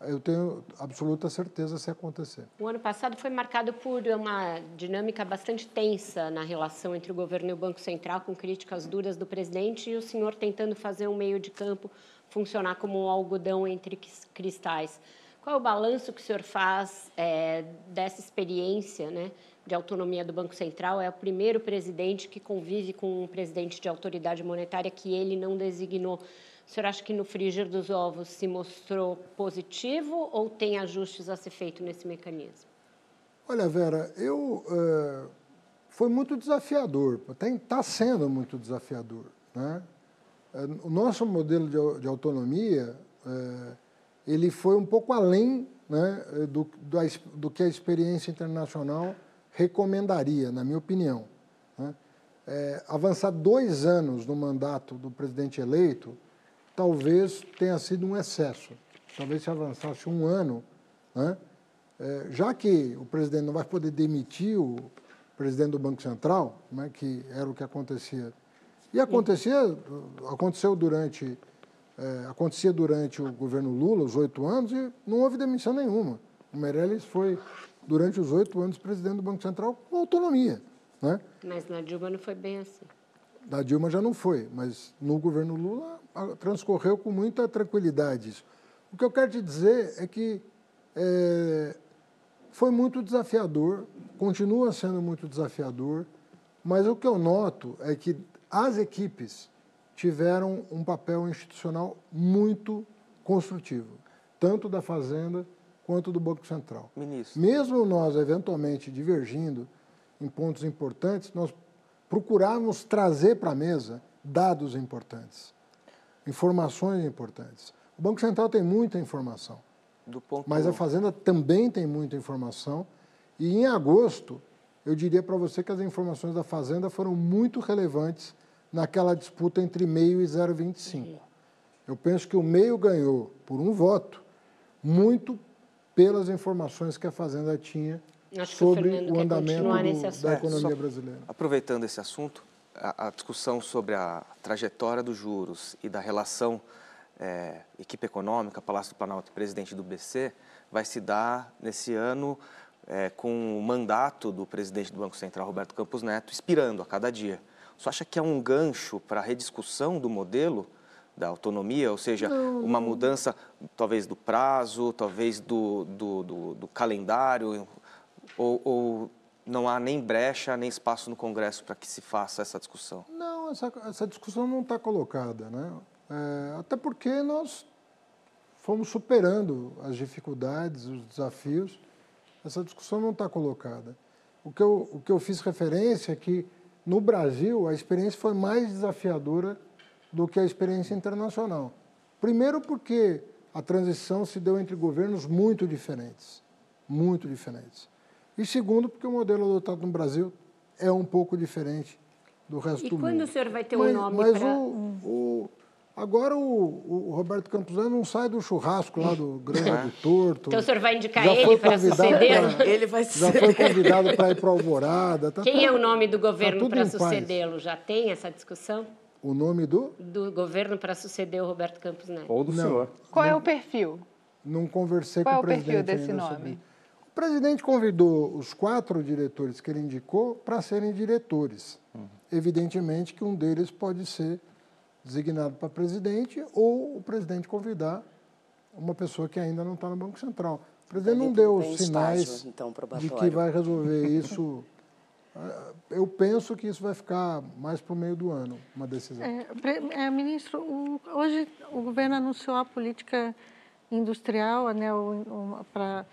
eu tenho absoluta certeza se acontecer.
O ano passado foi marcado por uma dinâmica bastante tensa na relação entre o governo e o Banco Central, com críticas duras do presidente e o senhor tentando fazer um meio de campo funcionar como um algodão entre cristais. Qual é o balanço que o senhor faz é, dessa experiência né, de autonomia do Banco Central? É o primeiro presidente que convive com um presidente de autoridade monetária que ele não designou. O senhor acha que no frigir dos ovos se mostrou positivo ou tem ajustes a ser feito nesse mecanismo?
Olha, Vera, eu é, foi muito desafiador, está sendo muito desafiador. Né? É, o nosso modelo de, de autonomia, é, ele foi um pouco além né, do, do, do, que a experiência internacional recomendaria, na minha opinião. Né? É, avançar dois anos no mandato do presidente eleito talvez tenha sido um excesso. Talvez se avançasse um ano, né? É, já que o presidente não vai poder demitir o presidente do Banco Central, né, que era o que acontecia. E acontecia, aconteceu durante, é, acontecia durante o governo Lula, os oito anos, e não houve demissão nenhuma. O Meirelles foi, durante os oito anos, presidente do Banco Central com autonomia. Né?
Mas na Dilma não foi bem assim.
Da Dilma já não foi, mas no governo Lula transcorreu com muita tranquilidade. O que eu quero te dizer é que é, foi muito desafiador, continua sendo muito desafiador, mas o que eu noto é que as equipes tiveram um papel institucional muito construtivo, tanto da Fazenda quanto do Banco Central.
Ministro.
Mesmo nós, eventualmente, divergindo em pontos importantes, nós procurarmos trazer para a mesa dados importantes, informações importantes. O Banco Central tem muita informação, mas a Fazenda também tem muita informação. E em agosto, eu diria para você que as informações da Fazenda foram muito relevantes naquela disputa entre meio e 0,25. Eu penso que o meio ganhou por um voto, muito pelas informações que a Fazenda tinha Acho sobre o, o andamento do, da economia é, brasileira.
Aproveitando esse assunto, a, a, discussão sobre a trajetória dos juros e da relação é, equipe econômica, Palácio do Planalto e presidente do BC vai se dar nesse ano é, com o mandato do presidente do Banco Central, Roberto Campos Neto, expirando a cada dia. Você acha que é um gancho para a rediscussão do modelo da autonomia, ou seja, não, uma mudança talvez do prazo, talvez do, do, do, do calendário, ou, ou, não há nem brecha, nem espaço no Congresso para que se faça essa discussão?
Não, essa, essa discussão não está colocada, né? É, até porque nós fomos superando as dificuldades, os desafios. Essa discussão não está colocada. O que, eu, o que eu fiz referência é que, no Brasil, a experiência foi mais desafiadora do que a experiência internacional. Primeiro, porque a transição se deu entre governos muito diferentes muito diferentes. E segundo, porque o modelo adotado no Brasil é um pouco diferente do resto
e
do
mundo.
E
quando o senhor vai ter mas, um nome
Mas
pra...
o, o, Agora o, o Roberto Campos Neto não sai do churrasco lá do Grande do Torto.
Então o senhor vai indicar já ele para suceder?
Pra, ele vai
Já foi convidado para ir para Alvorada.
Tá Quem é o nome do governo tá para sucedê-lo? Já tem essa discussão?
O nome do?
Do governo para suceder o Roberto Campos Neto.
Ou do não, senhor.
Qual
não,
é o perfil?
Não conversei
Qual
com o presidente.
Qual é o perfil desse
nome?
Sobre.
O presidente convidou os quatro diretores que ele indicou para serem diretores. Uhum. Evidentemente que um deles pode ser designado para presidente ou o presidente convidar uma pessoa que ainda não está no Banco Central. O presidente não deu sinais estágio, então, de que vai resolver isso. Eu penso que isso vai ficar mais para o meio do ano, uma decisão. É,
é, ministro, o, hoje o governo anunciou a política industrial, né, para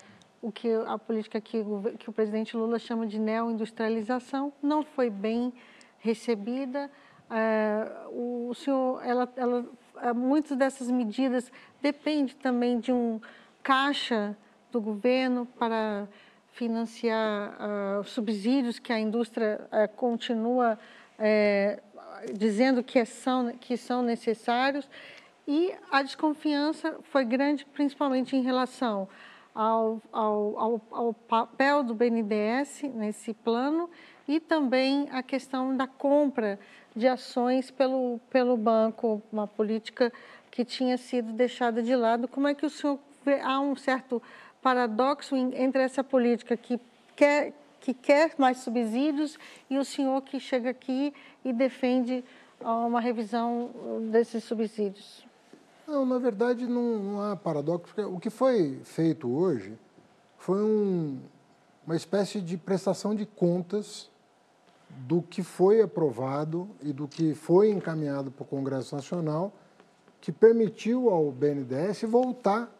o que a política que, que o presidente Lula chama de neoindustrialização, não foi bem recebida. É, o senhor, ela, ela, é, muitas dessas medidas dependem também de um caixa do governo para financiar uh, subsídios que a indústria uh, continua uh, dizendo que são, que são necessários. E a desconfiança foi grande, principalmente em relação ao, ao, ao, ao papel do BNDES nesse plano e também a questão da compra de ações pelo, pelo banco, uma política que tinha sido deixada de lado. Como é que o senhor vê? Há um certo paradoxo entre essa política que quer, que quer mais subsídios e o senhor que chega aqui e defende uma revisão desses subsídios?
Não, na verdade não, há paradoxo. Porque o que foi feito hoje foi um, uma espécie de prestação de contas do que foi aprovado e do que foi encaminhado para o Congresso Nacional, que permitiu ao BNDES voltar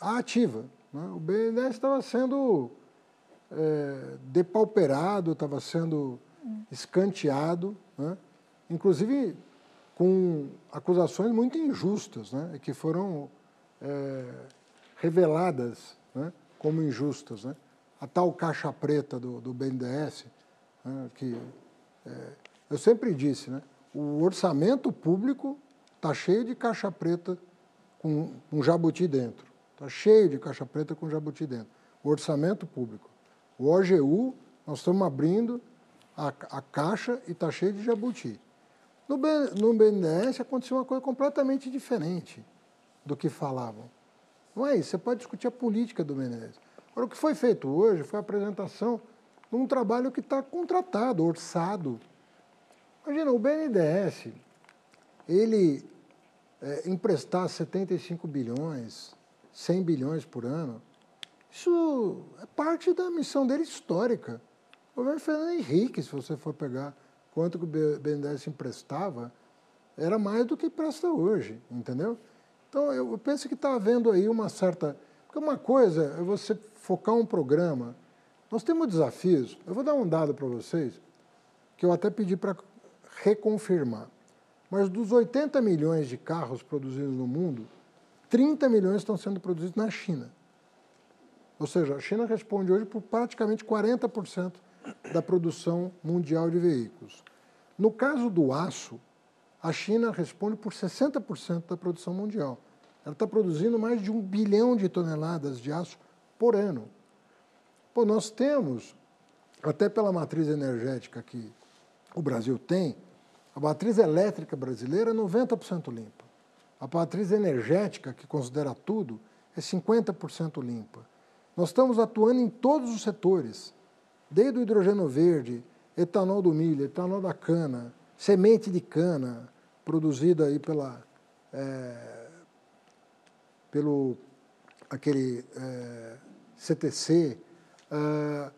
à ativa. Né? O BNDES estava sendo é, depauperado, estava sendo escanteado, né? inclusive com acusações muito injustas, né? que foram é, reveladas né? como injustas. Né? A tal caixa preta do, do BNDES, né, que é, eu sempre disse, né, o orçamento público está cheio de caixa preta com um jabuti dentro. Está cheio de caixa preta com jabuti dentro. O orçamento público. O OGU, nós estamos abrindo a, a caixa e está cheio de jabuti. No, no BNDES aconteceu uma coisa completamente diferente do que falavam. Não é isso, você pode discutir a política do BNDES. Agora, o que foi feito hoje foi a apresentação num trabalho que está contratado, orçado. Imagina, o BNDES, ele é, emprestar 75 bilhões, 100 bilhões por ano, isso é parte da missão dele histórica. O governo Fernando Henrique, se você for pegar quanto que o BNDES emprestava, era mais do que presta hoje, entendeu? Então, eu penso que está havendo aí uma certa... Porque uma coisa é você focar um programa nós temos desafios. Eu vou dar um dado para vocês, que eu até pedi para reconfirmar. Mas dos 80 milhões de carros produzidos no mundo, 30 milhões estão sendo produzidos na China. Ou seja, a China responde hoje por praticamente 40% da produção mundial de veículos. No caso do aço, a China responde por 60% da produção mundial. Ela está produzindo mais de um bilhão de toneladas de aço por ano. Pô, nós temos, até pela matriz energética que o Brasil tem, a matriz elétrica brasileira é 90% limpa. A matriz energética, que considera tudo, é 50% limpa. Nós estamos atuando em todos os setores, desde o hidrogênio verde, etanol do milho, etanol da cana, semente de cana, produzida aí pela, é, pelo aquele é, CTC, ah,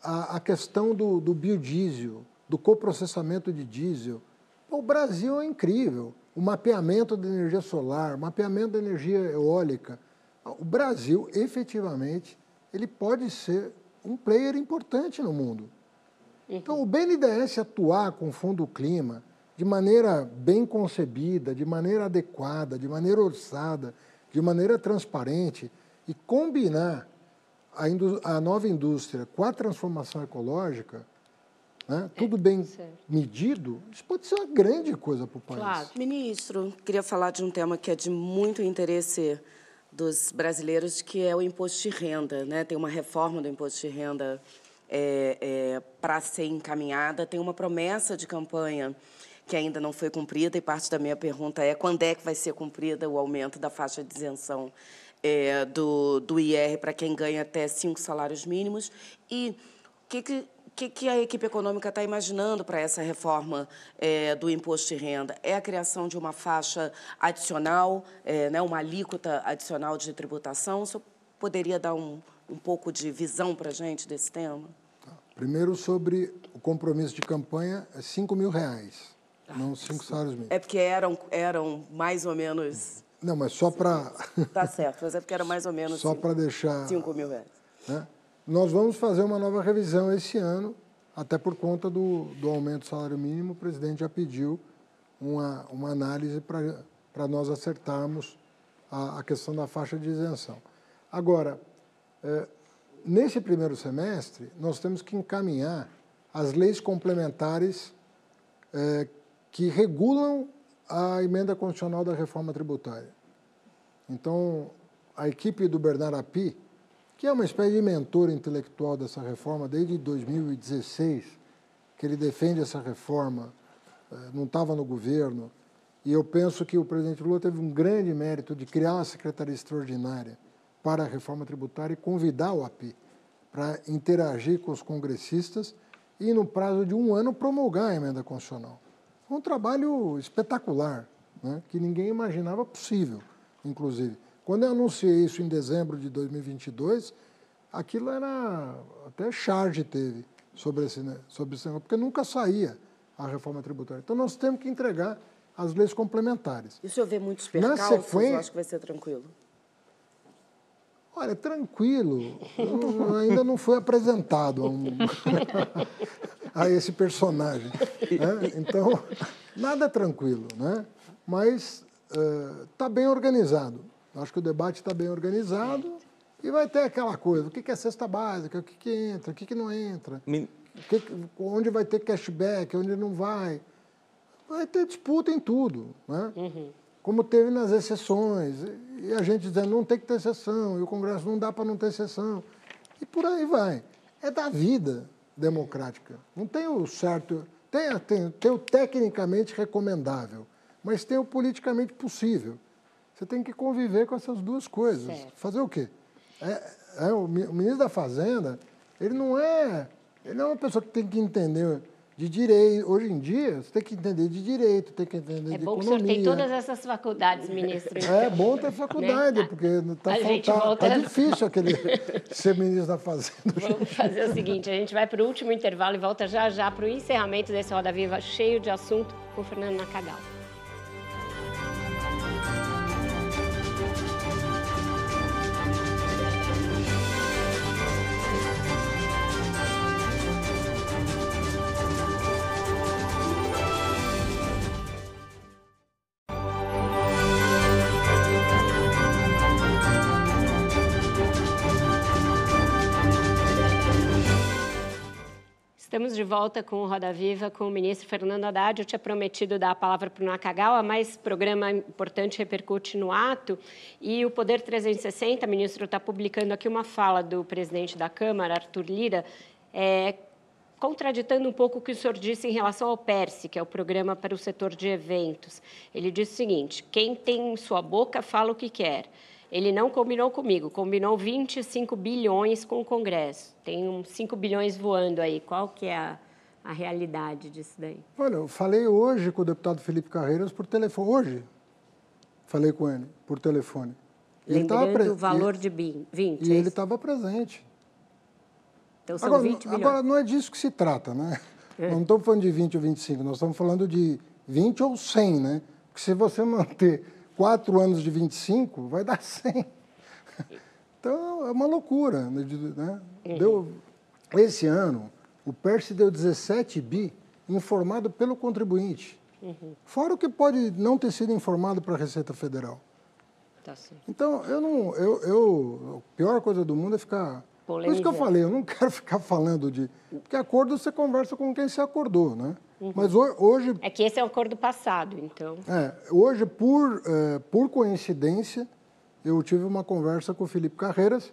a, a, questão do, do biodiesel, do coprocessamento de diesel. O Brasil é incrível. O mapeamento da energia solar, mapeamento da energia eólica. O Brasil, efetivamente, ele pode ser um player importante no mundo. Então, o BNDES atuar com o Fundo Clima de maneira bem concebida, de maneira adequada, de maneira orçada, de maneira transparente e combinar a, a nova indústria com a transformação ecológica, né, tudo bem medido, isso pode ser uma grande coisa para o país. Claro.
Ministro, queria falar de um tema que é de muito interesse dos brasileiros, que é o imposto de renda. Né? Tem uma reforma do imposto de renda é, é, para ser encaminhada, tem uma promessa de campanha que ainda não foi cumprida, e parte da minha pergunta é quando é que vai ser cumprida o aumento da faixa de isenção é, do, do IR para quem ganha até cinco salários mínimos, e o que, que que, que a equipe econômica está imaginando para essa reforma é, do imposto de renda? É a criação de uma faixa adicional, é, né, uma alíquota adicional de tributação? O senhor poderia dar um, um pouco de visão para a gente desse tema?
Tá. Primeiro, sobre o compromisso de campanha, é 5 mil reais, ah, não 5 salários mínimos.
É porque eram, eram mais ou menos...
Não, mas só para...
Tá certo, mas é porque era mais ou menos...
Só para deixar...
5 mil reais.
Né? Nós vamos fazer uma nova revisão esse ano, até por conta do, do aumento do salário mínimo. O presidente já pediu uma, uma análise para nós acertarmos a, a, questão da faixa de isenção. Agora, é, nesse primeiro semestre, nós temos que encaminhar as leis complementares é, que regulam a emenda constitucional da reforma tributária. Então, a equipe do Bernardo Api, que é uma espécie de mentor intelectual dessa reforma desde 2016, que ele defende essa reforma, eh, não estava no governo, e eu penso que o presidente Lula teve um grande mérito de criar uma secretaria extraordinária para a reforma tributária e convidar o API para interagir com os congressistas e, no prazo de um ano, promulgar a emenda constitucional. Um trabalho espetacular, né, que ninguém imaginava possível, inclusive. Quando eu anunciei isso em dezembro de 2022, aquilo era até charge teve sobre esse, né, sobre esse negócio, porque nunca saía a reforma tributária. Então nós temos que entregar as leis complementares.
E o senhor vê muitos percalços? Na sequência, eu acho que vai ser tranquilo.
Olha, tranquilo. ainda não foi apresentado a, um, a esse personagem. Né? Então, nada tranquilo, né? mas está uh, bem organizado. Acho que o debate está bem organizado e vai ter aquela coisa, o que é cesta básica, o que, entra, o que, não entra, que, onde vai ter cashback, onde não vai. Vai ter disputa em tudo, né? Uhum. como teve nas exceções. E a gente dizendo não tem que ter exceção, e o Congresso não dá para não ter exceção. E por aí vai. É da vida democrática. Não tem o certo, tem, tem, tem o tecnicamente recomendável, mas tem o politicamente possível. Você tem que conviver com essas duas coisas. Certo. Fazer o quê? É, é, o ministro da Fazenda, ele não é, ele não é uma pessoa que tem que entender de direito. Hoje em dia, você tem que entender de direito, tem que entender é de economia. É bom que o senhor
tem todas essas faculdades, ministro.
Então. É bom ter faculdade, né? porque está tá, tá difícil aquele ser ministro da Fazenda.
Vamos fazer o seguinte, a gente vai para o último intervalo e volta já já para o encerramento desse Roda Viva cheio de assunto com o Fernando Nacagal. De volta com o Roda Viva com o ministro Fernando Haddad. Eu tinha prometido dar a palavra para o Nakagawa, mas programa importante repercute no ato. E o Poder 360, ministro, está publicando aqui uma fala do presidente da Câmara, Arthur Lira, é, contraditando um pouco o que o senhor disse em relação ao PERSE, que é o programa para o setor de eventos. Ele disse o seguinte: quem tem sua boca fala o que quer. Ele não combinou comigo, combinou 25 bilhões com o Congresso. Tem uns 5 bilhões voando aí. Qual que é a, a realidade disso daí?
Olha, eu falei hoje com o deputado Felipe Carreiras por telefone. Hoje falei com ele por telefone.
Lembrando pre... o valor de 20.
E ele estava presente.
Então são agora, 20
bilhões. Agora, não é disso que se trata, né? É. Não estamos falando de 20 ou 25, nós estamos falando de 20 ou 100, né? Porque se você manter quatro anos de 25, vai dar 100. Então, é uma loucura. Né? né? Deu, esse ano, o PERS deu 17 bi informado pelo contribuinte. Uhum. Fora o que pode não ter sido informado para a Receita Federal. Tá então, eu não, eu, eu, a pior coisa do mundo é ficar Por isso que eu falei, eu não quero ficar falando de. Porque acordo você conversa com quem se acordou, né? Uhum. Mas hoje.
É que esse é o acordo passado, então.
É, hoje, por, é, por coincidência, eu tive uma conversa com o Felipe Carreiras,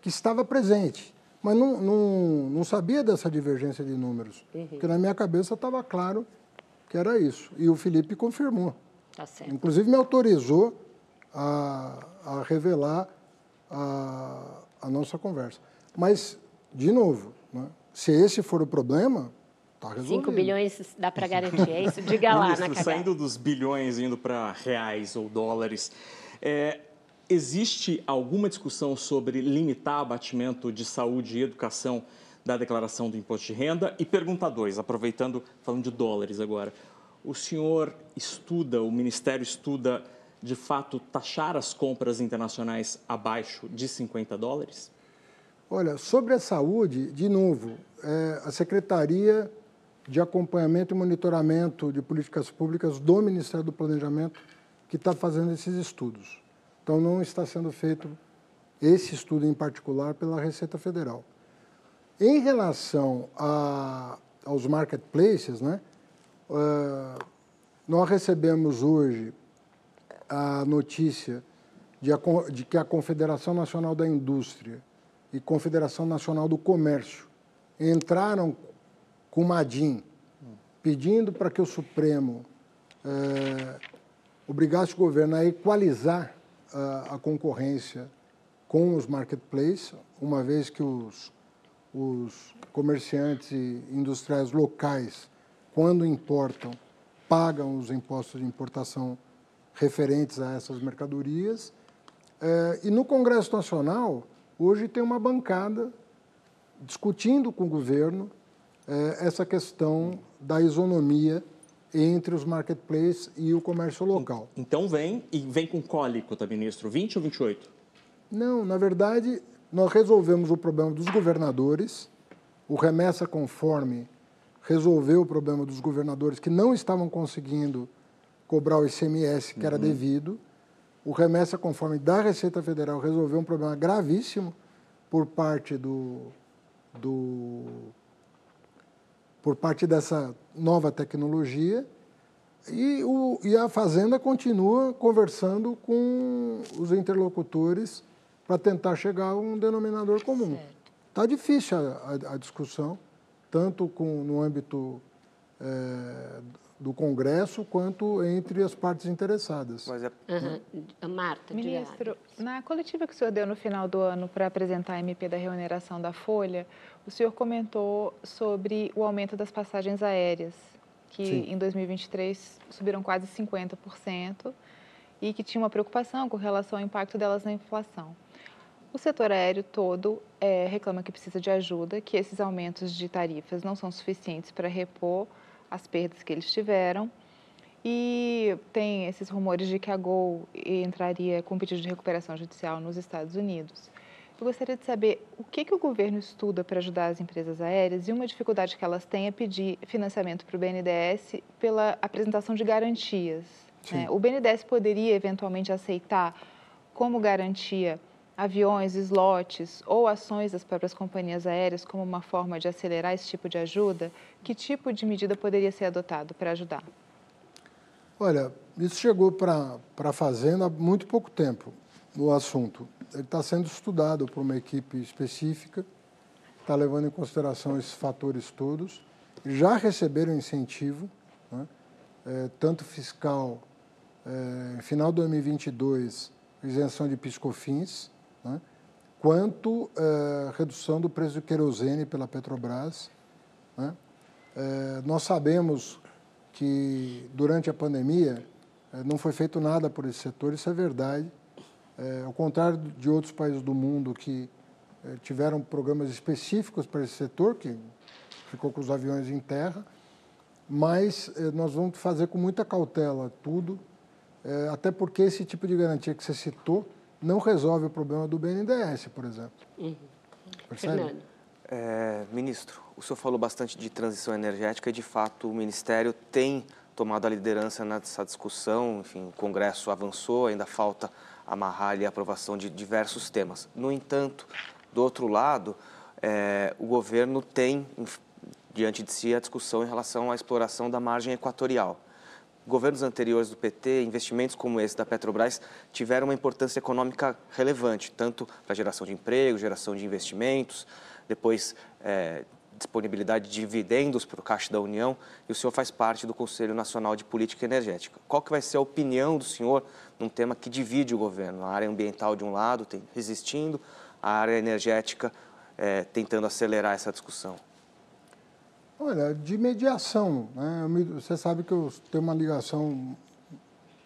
que estava presente, mas não, não, não sabia dessa divergência de números. Uhum. Porque na minha cabeça estava claro que era isso. E o Felipe confirmou.
Tá certo.
Inclusive me autorizou a, a revelar a, a nossa conversa. Mas, de novo, né, se esse for o problema, resolvido.
5 bilhões dá para garantir, é isso? Diga lá
Ministro,
na
cagada. Saindo dos bilhões, indo para reais ou dólares, é, existe alguma discussão sobre limitar abatimento de saúde e educação da declaração do imposto de renda? E pergunta dois, aproveitando, falando de dólares agora. O senhor estuda, o Ministério estuda, de fato, taxar as compras internacionais abaixo de 50 dólares?
Olha, sobre a saúde, de novo, é, a Secretaria de Acompanhamento e Monitoramento de Políticas Públicas do Ministério do Planejamento que está fazendo esses estudos. Então, não está sendo feito esse estudo em particular pela Receita Federal. Em relação a, aos marketplaces, né, uh, nós recebemos hoje a notícia de, a, de que a Confederação Nacional da Indústria e Confederação Nacional do Comércio entraram com uma DIN pedindo para que o Supremo eh, obrigasse o governo a equalizar a, a concorrência com os marketplaces, uma vez que os, os comerciantes e industriais locais, quando importam, pagam os impostos de importação referentes a essas mercadorias. Eh, e no Congresso Nacional, Hoje tem uma bancada discutindo com o governo eh, essa questão da isonomia entre os marketplaces e o comércio local.
Então vem e vem com cólico, tá, ministro? 20 ou 28?
Não, na verdade, nós resolvemos o problema dos governadores. O remessa conforme resolveu o problema dos governadores que não estavam conseguindo cobrar o ICMS que era uhum. devido o remessa conforme da Receita Federal resolveu um problema gravíssimo por parte do, do por parte dessa nova tecnologia e, o, e a Fazenda continua conversando com os interlocutores para tentar chegar a um denominador comum. Está difícil a, a, a, discussão, tanto com, no âmbito é, do Congresso quanto entre as partes interessadas. Mas é...
Uhum. Marta,
Ministro, na coletiva que o senhor deu no final do ano para apresentar a MP da remuneração da Folha, o senhor comentou sobre o aumento das passagens aéreas, que Sim. em 2023 subiram quase 50% e que tinha uma preocupação com relação ao impacto delas na inflação. O setor aéreo todo é, reclama que precisa de ajuda, que esses aumentos de tarifas não são suficientes para repor as perdas que eles tiveram. E tem esses rumores de que a Gol entraria com pedido de recuperação judicial nos Estados Unidos. Eu gostaria de saber o que, que o governo estuda para ajudar as empresas aéreas e uma dificuldade que elas têm é pedir financiamento para o BNDES pela apresentação de garantias. Né? O BNDES poderia eventualmente aceitar como garantia aviões, slots ou ações das próprias companhias aéreas como uma forma de acelerar esse tipo de ajuda, que tipo de medida poderia ser adotado para ajudar?
Olha, isso chegou para a Fazenda há muito pouco tempo, o assunto. Ele está sendo estudado por uma equipe específica, está levando em consideração esses fatores todos. Já receberam incentivo, né? é, tanto fiscal, é, final de 2022, isenção de piscofins, né? quanto é, redução do preço do querosene pela Petrobras. Né? É, nós sabemos que durante a pandemia é, não foi feito nada por esse setor, isso é verdade. Ao contrário de outros países do mundo que tiveram programas específicos para esse setor, que ficou com os aviões em terra, mas nós vamos fazer com muita cautela tudo, até porque esse tipo de garantia que você citou não resolve o problema do BNDES, por exemplo. Uhum.
Percebe? É, ministro, o senhor falou bastante de transição energética e, de fato, o Ministério tem tomado a liderança nessa discussão. Enfim, o Congresso avançou, ainda falta amarrar ali a aprovação de diversos temas. No entanto, Do outro lado, é, o governo tem diante de si a discussão em relação à exploração da margem equatorial. Governos anteriores do PT, investimentos como esse da Petrobras, tiveram uma importância econômica relevante, tanto para geração de emprego, geração de investimentos, depois é, disponibilidade de dividendos para o Caixa da União, e o senhor faz parte do Conselho Nacional de Política Energética. Qual que vai ser a opinião do senhor num tema que divide o governo? A área ambiental, de um lado, tem, resistindo, a área energética é, tentando acelerar essa discussão.
Olha, de mediação. Né? Você sabe que eu tenho uma ligação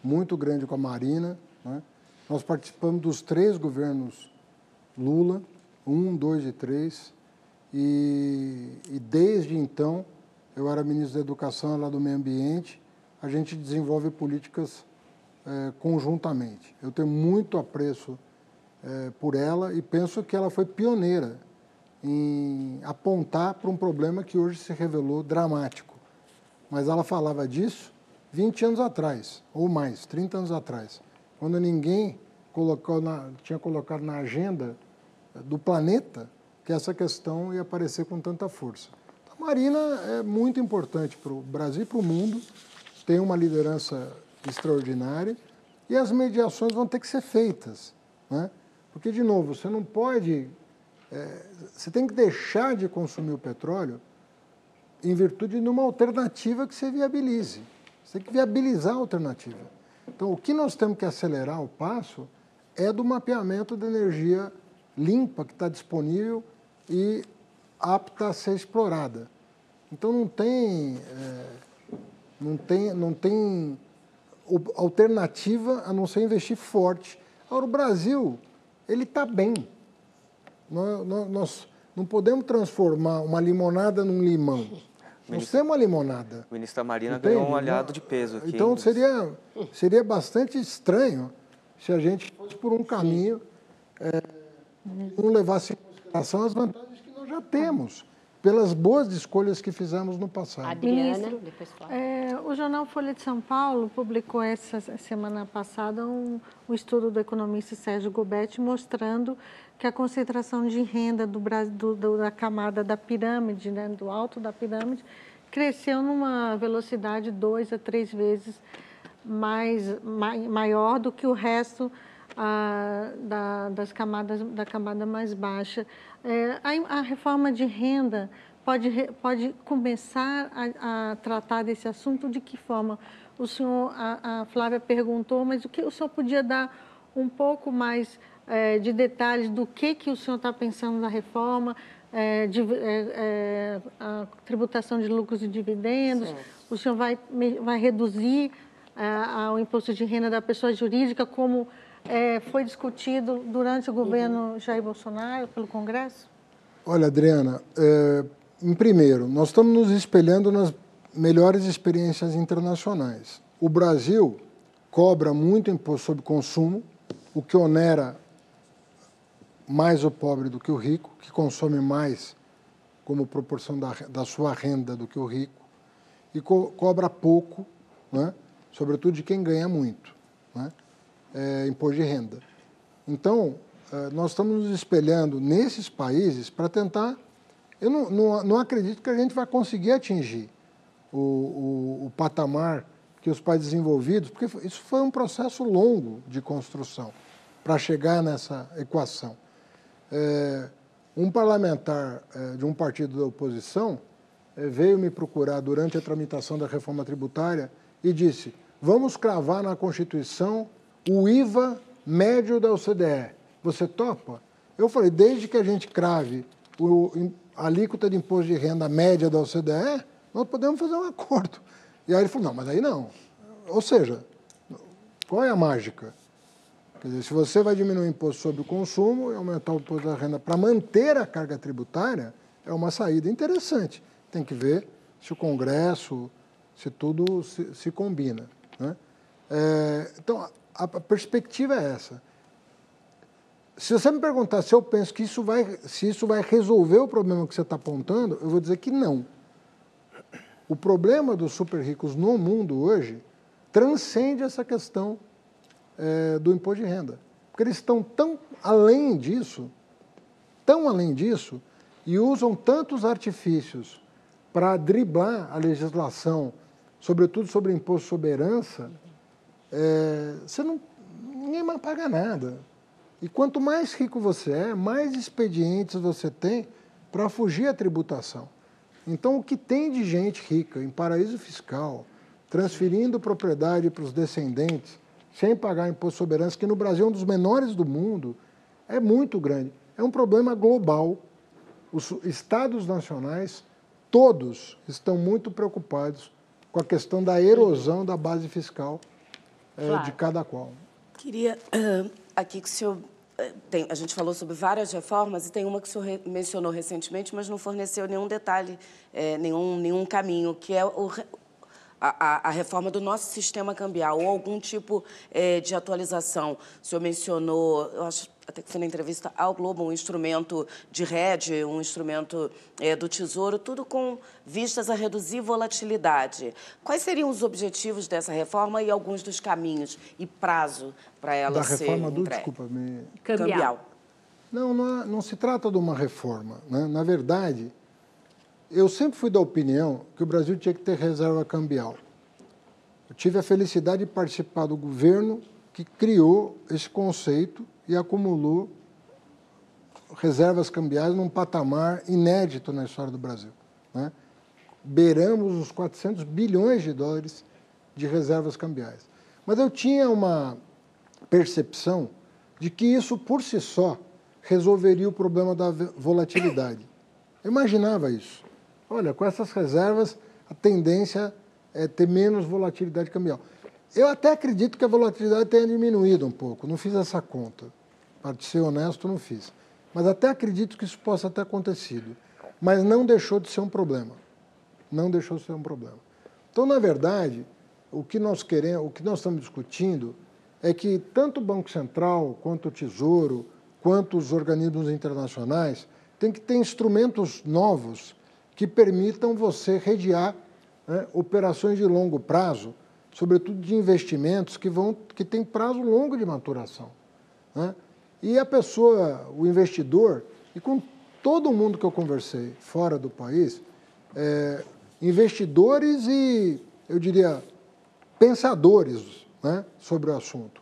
muito grande com a Marina. Né? Nós participamos dos três governos Lula, um, dois e três. E, e desde então, eu era ministro da Educação, ela do Meio Ambiente, a gente desenvolve políticas é, conjuntamente. Eu tenho muito apreço é, por ela e penso que ela foi pioneira em apontar para um problema que hoje se revelou dramático. Mas ela falava disso 20 anos atrás, ou mais, 30 anos atrás, quando ninguém colocou na, tinha colocado na agenda do planeta que essa questão ia aparecer com tanta força. A Marina é muito importante para o Brasil e para o mundo, tem uma liderança extraordinária e as mediações vão ter que ser feitas. Né? Porque, de novo, você não pode. É, você tem que deixar de consumir o petróleo em virtude de uma alternativa que você viabilize. Você tem que viabilizar a alternativa. Então, o que nós temos que acelerar o passo é do mapeamento da energia limpa que está disponível e apta a ser explorada. Então não tem, é, não tem, não tem alternativa a não ser investir forte. Agora o Brasil, ele está bem. Nós, nós, não podemos transformar uma limonada num limão. Nós temos uma limonada.
O ministro da Marina Entende? ganhou um aliado de peso aqui.
Então seria, seria bastante estranho se a gente fosse por um caminho, é, não levasse consideração as vantagens que nós já temos, pelas boas escolhas que fizemos no passado.
Adriana, depois
fala. É, o jornal Folha de São Paulo publicou essa semana passada um, um estudo do economista Sérgio Gobetti mostrando que a concentração de renda do, do, do, da camada da pirâmide, né, do alto da pirâmide, cresceu numa velocidade dois a três vezes mais, maior do que o resto a, da, das camadas, da camada mais baixa. É, a, a, reforma de renda pode, pode começar a, a, tratar desse assunto de que forma? O senhor, a, Flávia perguntou, mas o que o senhor podia dar um pouco mais é, de detalhes do que, que o senhor está pensando na reforma, é, de, é, é, a tributação de lucros e dividendos, certo. o senhor vai, vai reduzir é, o imposto de renda da pessoa jurídica como é, foi discutido durante o governo. Jair Bolsonaro, pelo Congresso?
Olha, Adriana, é, em primeiro, nós estamos nos espelhando nas melhores experiências internacionais. O Brasil cobra muito imposto sobre consumo, o que onera mais o pobre do que o rico, que consome mais como proporção da, da sua renda do que o rico, e co cobra pouco, né, sobretudo de quem ganha muito. Né? É, imposto de renda. Então, é, nós estamos nos espelhando nesses países para tentar. Eu não, não, não, acredito que a gente vai conseguir atingir o, o, o patamar que os países desenvolvidos, porque isso foi um processo longo de construção para chegar nessa equação. É, um parlamentar é, de um partido da oposição é, veio me procurar durante a tramitação da reforma tributária e disse: vamos cravar na Constituição o IVA médio da OCDE. Você topa? Eu falei, desde que a gente crave o, a alíquota de imposto de renda média da OCDE, nós podemos fazer um acordo. E aí ele falou, não, mas aí não. Ou seja, qual é a mágica? Quer dizer, se você vai diminuir o imposto sobre o consumo e aumentar o imposto da renda para manter a carga tributária, é uma saída interessante. Tem que ver se o Congresso, se tudo se, se combina. Né? É, então, a perspectiva é essa. Se você me perguntar se eu penso que isso vai, se isso vai resolver o problema que você está apontando, eu vou dizer que não. O problema dos super ricos no mundo hoje transcende essa questão é, do imposto de renda. Porque eles estão tão além disso tão além disso e usam tantos artifícios para driblar a legislação, sobretudo sobre imposto sobre herança, é, você não, ninguém mais paga nada. E quanto mais rico você é, mais expedientes você tem para fugir à tributação. Então, o que tem de gente rica em paraíso fiscal, transferindo propriedade para os descendentes, sem pagar imposto sobre herança, que no Brasil é um dos menores do mundo, é muito grande. É um problema global. Os estados nacionais, todos, estão muito preocupados com a questão da erosão da base fiscal é, de cada qual.
Queria uh, aqui que o senhor eh, tem, a gente falou sobre várias reformas e tem uma que o senhor mencionou recentemente, mas não forneceu nenhum detalhe, é, nenhum, nenhum caminho, que é o, a, a, reforma do nosso sistema cambial ou algum tipo é, de atualização. O senhor mencionou, eu acho até que foi na entrevista ao Globo, um instrumento de rede, um instrumento é, do Tesouro, tudo com vistas a reduzir volatilidade. Quais seriam os objetivos dessa reforma e alguns dos caminhos e prazo para ela
da
ser
reforma do,
entregue?
desculpa, me...
Cambial. Cambial.
Não, não, não, se trata de uma reforma. Né? Na verdade, eu sempre fui da opinião que o Brasil tinha que ter reserva cambial. Eu tive a felicidade de participar do governo que criou esse conceito e acumulou reservas cambiais num patamar inédito na história do Brasil. Né? Beiramos os 400 bilhões de dólares de reservas cambiais. Mas eu tinha uma percepção de que isso por si só resolveria o problema da volatilidade. Eu imaginava isso. Olha, com essas reservas, a tendência é ter menos volatilidade cambial. Eu até acredito que a volatilidade tenha diminuído um pouco, não fiz essa conta. Para ser honesto, não fiz. Mas até acredito que isso possa ter acontecido. Mas não deixou de ser um problema. Não deixou de ser um problema. Então, na verdade, o que nós queremos, o que nós estamos discutindo é que tanto o Banco Central, quanto o Tesouro, quanto os organismos internacionais têm que ter instrumentos novos que permitam você redear né, operações de longo prazo, sobretudo de investimentos que vão que têm prazo longo de maturação. Né? E a pessoa, o investidor, e com todo mundo que eu conversei fora do país, é, investidores e, eu diria, pensadores né, sobre o assunto.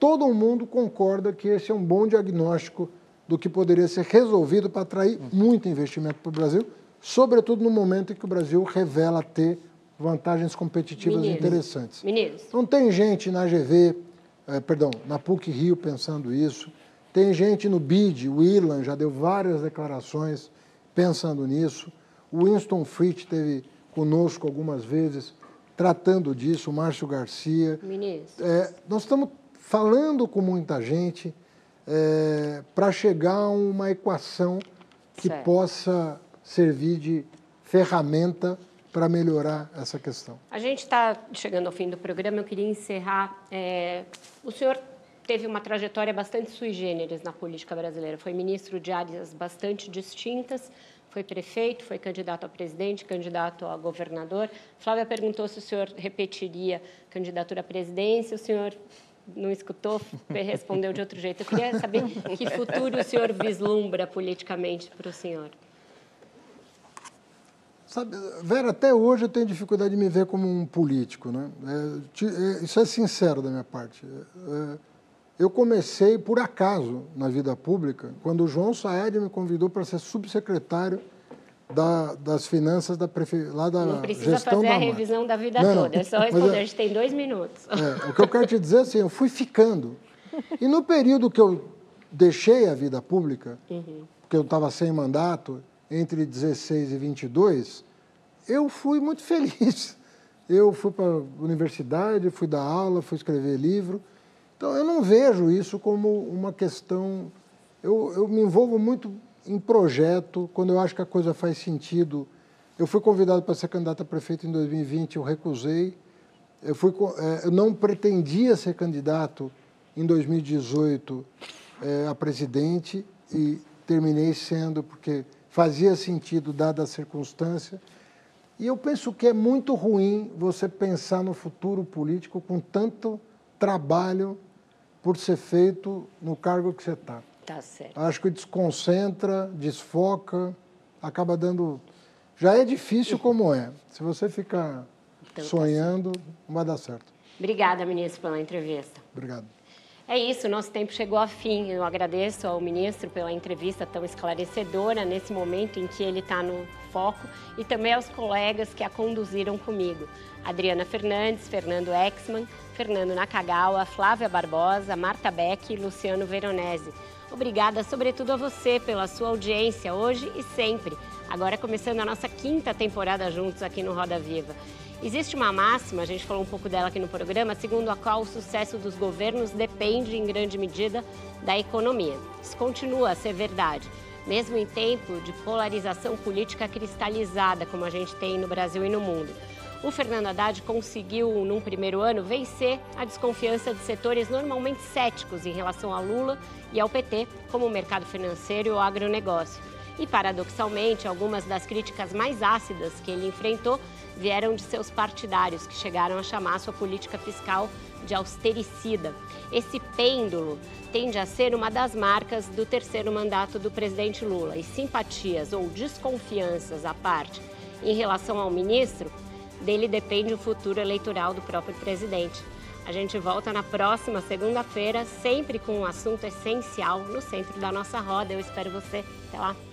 Todo mundo concorda que esse é um bom diagnóstico do que poderia ser resolvido para atrair muito investimento para o Brasil, sobretudo no momento em que o Brasil revela ter vantagens competitivas Mineiros. interessantes.
Mineiros.
Não tem gente na GV, eh, perdão, na PUC Rio pensando isso. Tem gente no BID, o Irland já deu várias declarações pensando nisso. O Winston Fritz teve conosco algumas vezes tratando disso, o Márcio Garcia. É, nós estamos falando com muita gente é, para chegar a uma equação que certo. possa servir de ferramenta para melhorar essa questão.
A gente está chegando ao fim do programa, eu queria encerrar. É, o senhor teve uma trajetória bastante sui generis na política brasileira. Foi ministro de áreas bastante distintas, foi prefeito, foi candidato a presidente, candidato a governador. Flávia perguntou se o senhor repetiria candidatura à presidência. O senhor não escutou, respondeu de outro jeito. Eu queria saber que futuro o senhor vislumbra politicamente para o senhor.
Sabe, Vera, até hoje eu tenho dificuldade de me ver como um político. Né? É, é, isso é sincero da minha parte. É, eu comecei, por acaso, na vida pública, quando o João Saed me convidou para ser subsecretário da, das finanças da prefe... lá da
Não precisa fazer a revisão da vida não, toda, é só responder, a gente tem dois minutos.
É, o que eu quero te dizer é assim, eu fui ficando. E no período que eu deixei a vida pública, uhum. porque eu estava sem mandato, entre 16 e 22, eu fui muito feliz. Eu fui para a universidade, fui dar aula, fui escrever livro, então, eu não vejo isso como uma questão. Eu, eu me envolvo muito em projeto, quando eu acho que a coisa faz sentido. Eu fui convidado para ser candidato a prefeito em 2020, eu recusei. Eu, fui, é, eu não pretendia ser candidato em 2018 é, a presidente e terminei sendo porque fazia sentido, dada a circunstância. E eu penso que é muito ruim você pensar no futuro político com tanto trabalho por ser feito no cargo que você está. Tá certo. Acho que desconcentra, desfoca, acaba dando. Já é difícil como é. Se você ficar então, tá sonhando, tá não vai dar certo.
Obrigada, ministro, pela entrevista.
Obrigado.
É isso, nosso tempo chegou ao fim. Eu agradeço ao ministro pela entrevista tão esclarecedora nesse momento em que ele está no foco e também aos colegas que a conduziram comigo. Adriana Fernandes, Fernando Exman, Fernando Nakagawa, Flávia Barbosa, Marta Beck e Luciano Veronese. Obrigada, sobretudo, a você pela sua audiência hoje e sempre. Agora começando a nossa quinta temporada juntos aqui no Roda Viva. Existe uma máxima, a gente falou um pouco dela aqui no programa, segundo a qual o sucesso dos governos depende em grande medida da economia. Isso continua a ser verdade, mesmo em tempo de polarização política cristalizada, como a gente tem no Brasil e no mundo. O Fernando Haddad conseguiu, num primeiro ano, vencer a desconfiança de setores normalmente céticos em relação a Lula e ao PT, como o mercado financeiro e o agronegócio. E, paradoxalmente, algumas das críticas mais ácidas que ele enfrentou vieram de seus partidários, que chegaram a chamar sua política fiscal de austericida. Esse pêndulo tende a ser uma das marcas do terceiro mandato do presidente Lula. E simpatias ou desconfianças à parte em relação ao ministro, dele depende o futuro eleitoral do próprio presidente. A gente volta na próxima segunda-feira, sempre com um assunto essencial no centro da nossa roda. Eu espero você. Até lá.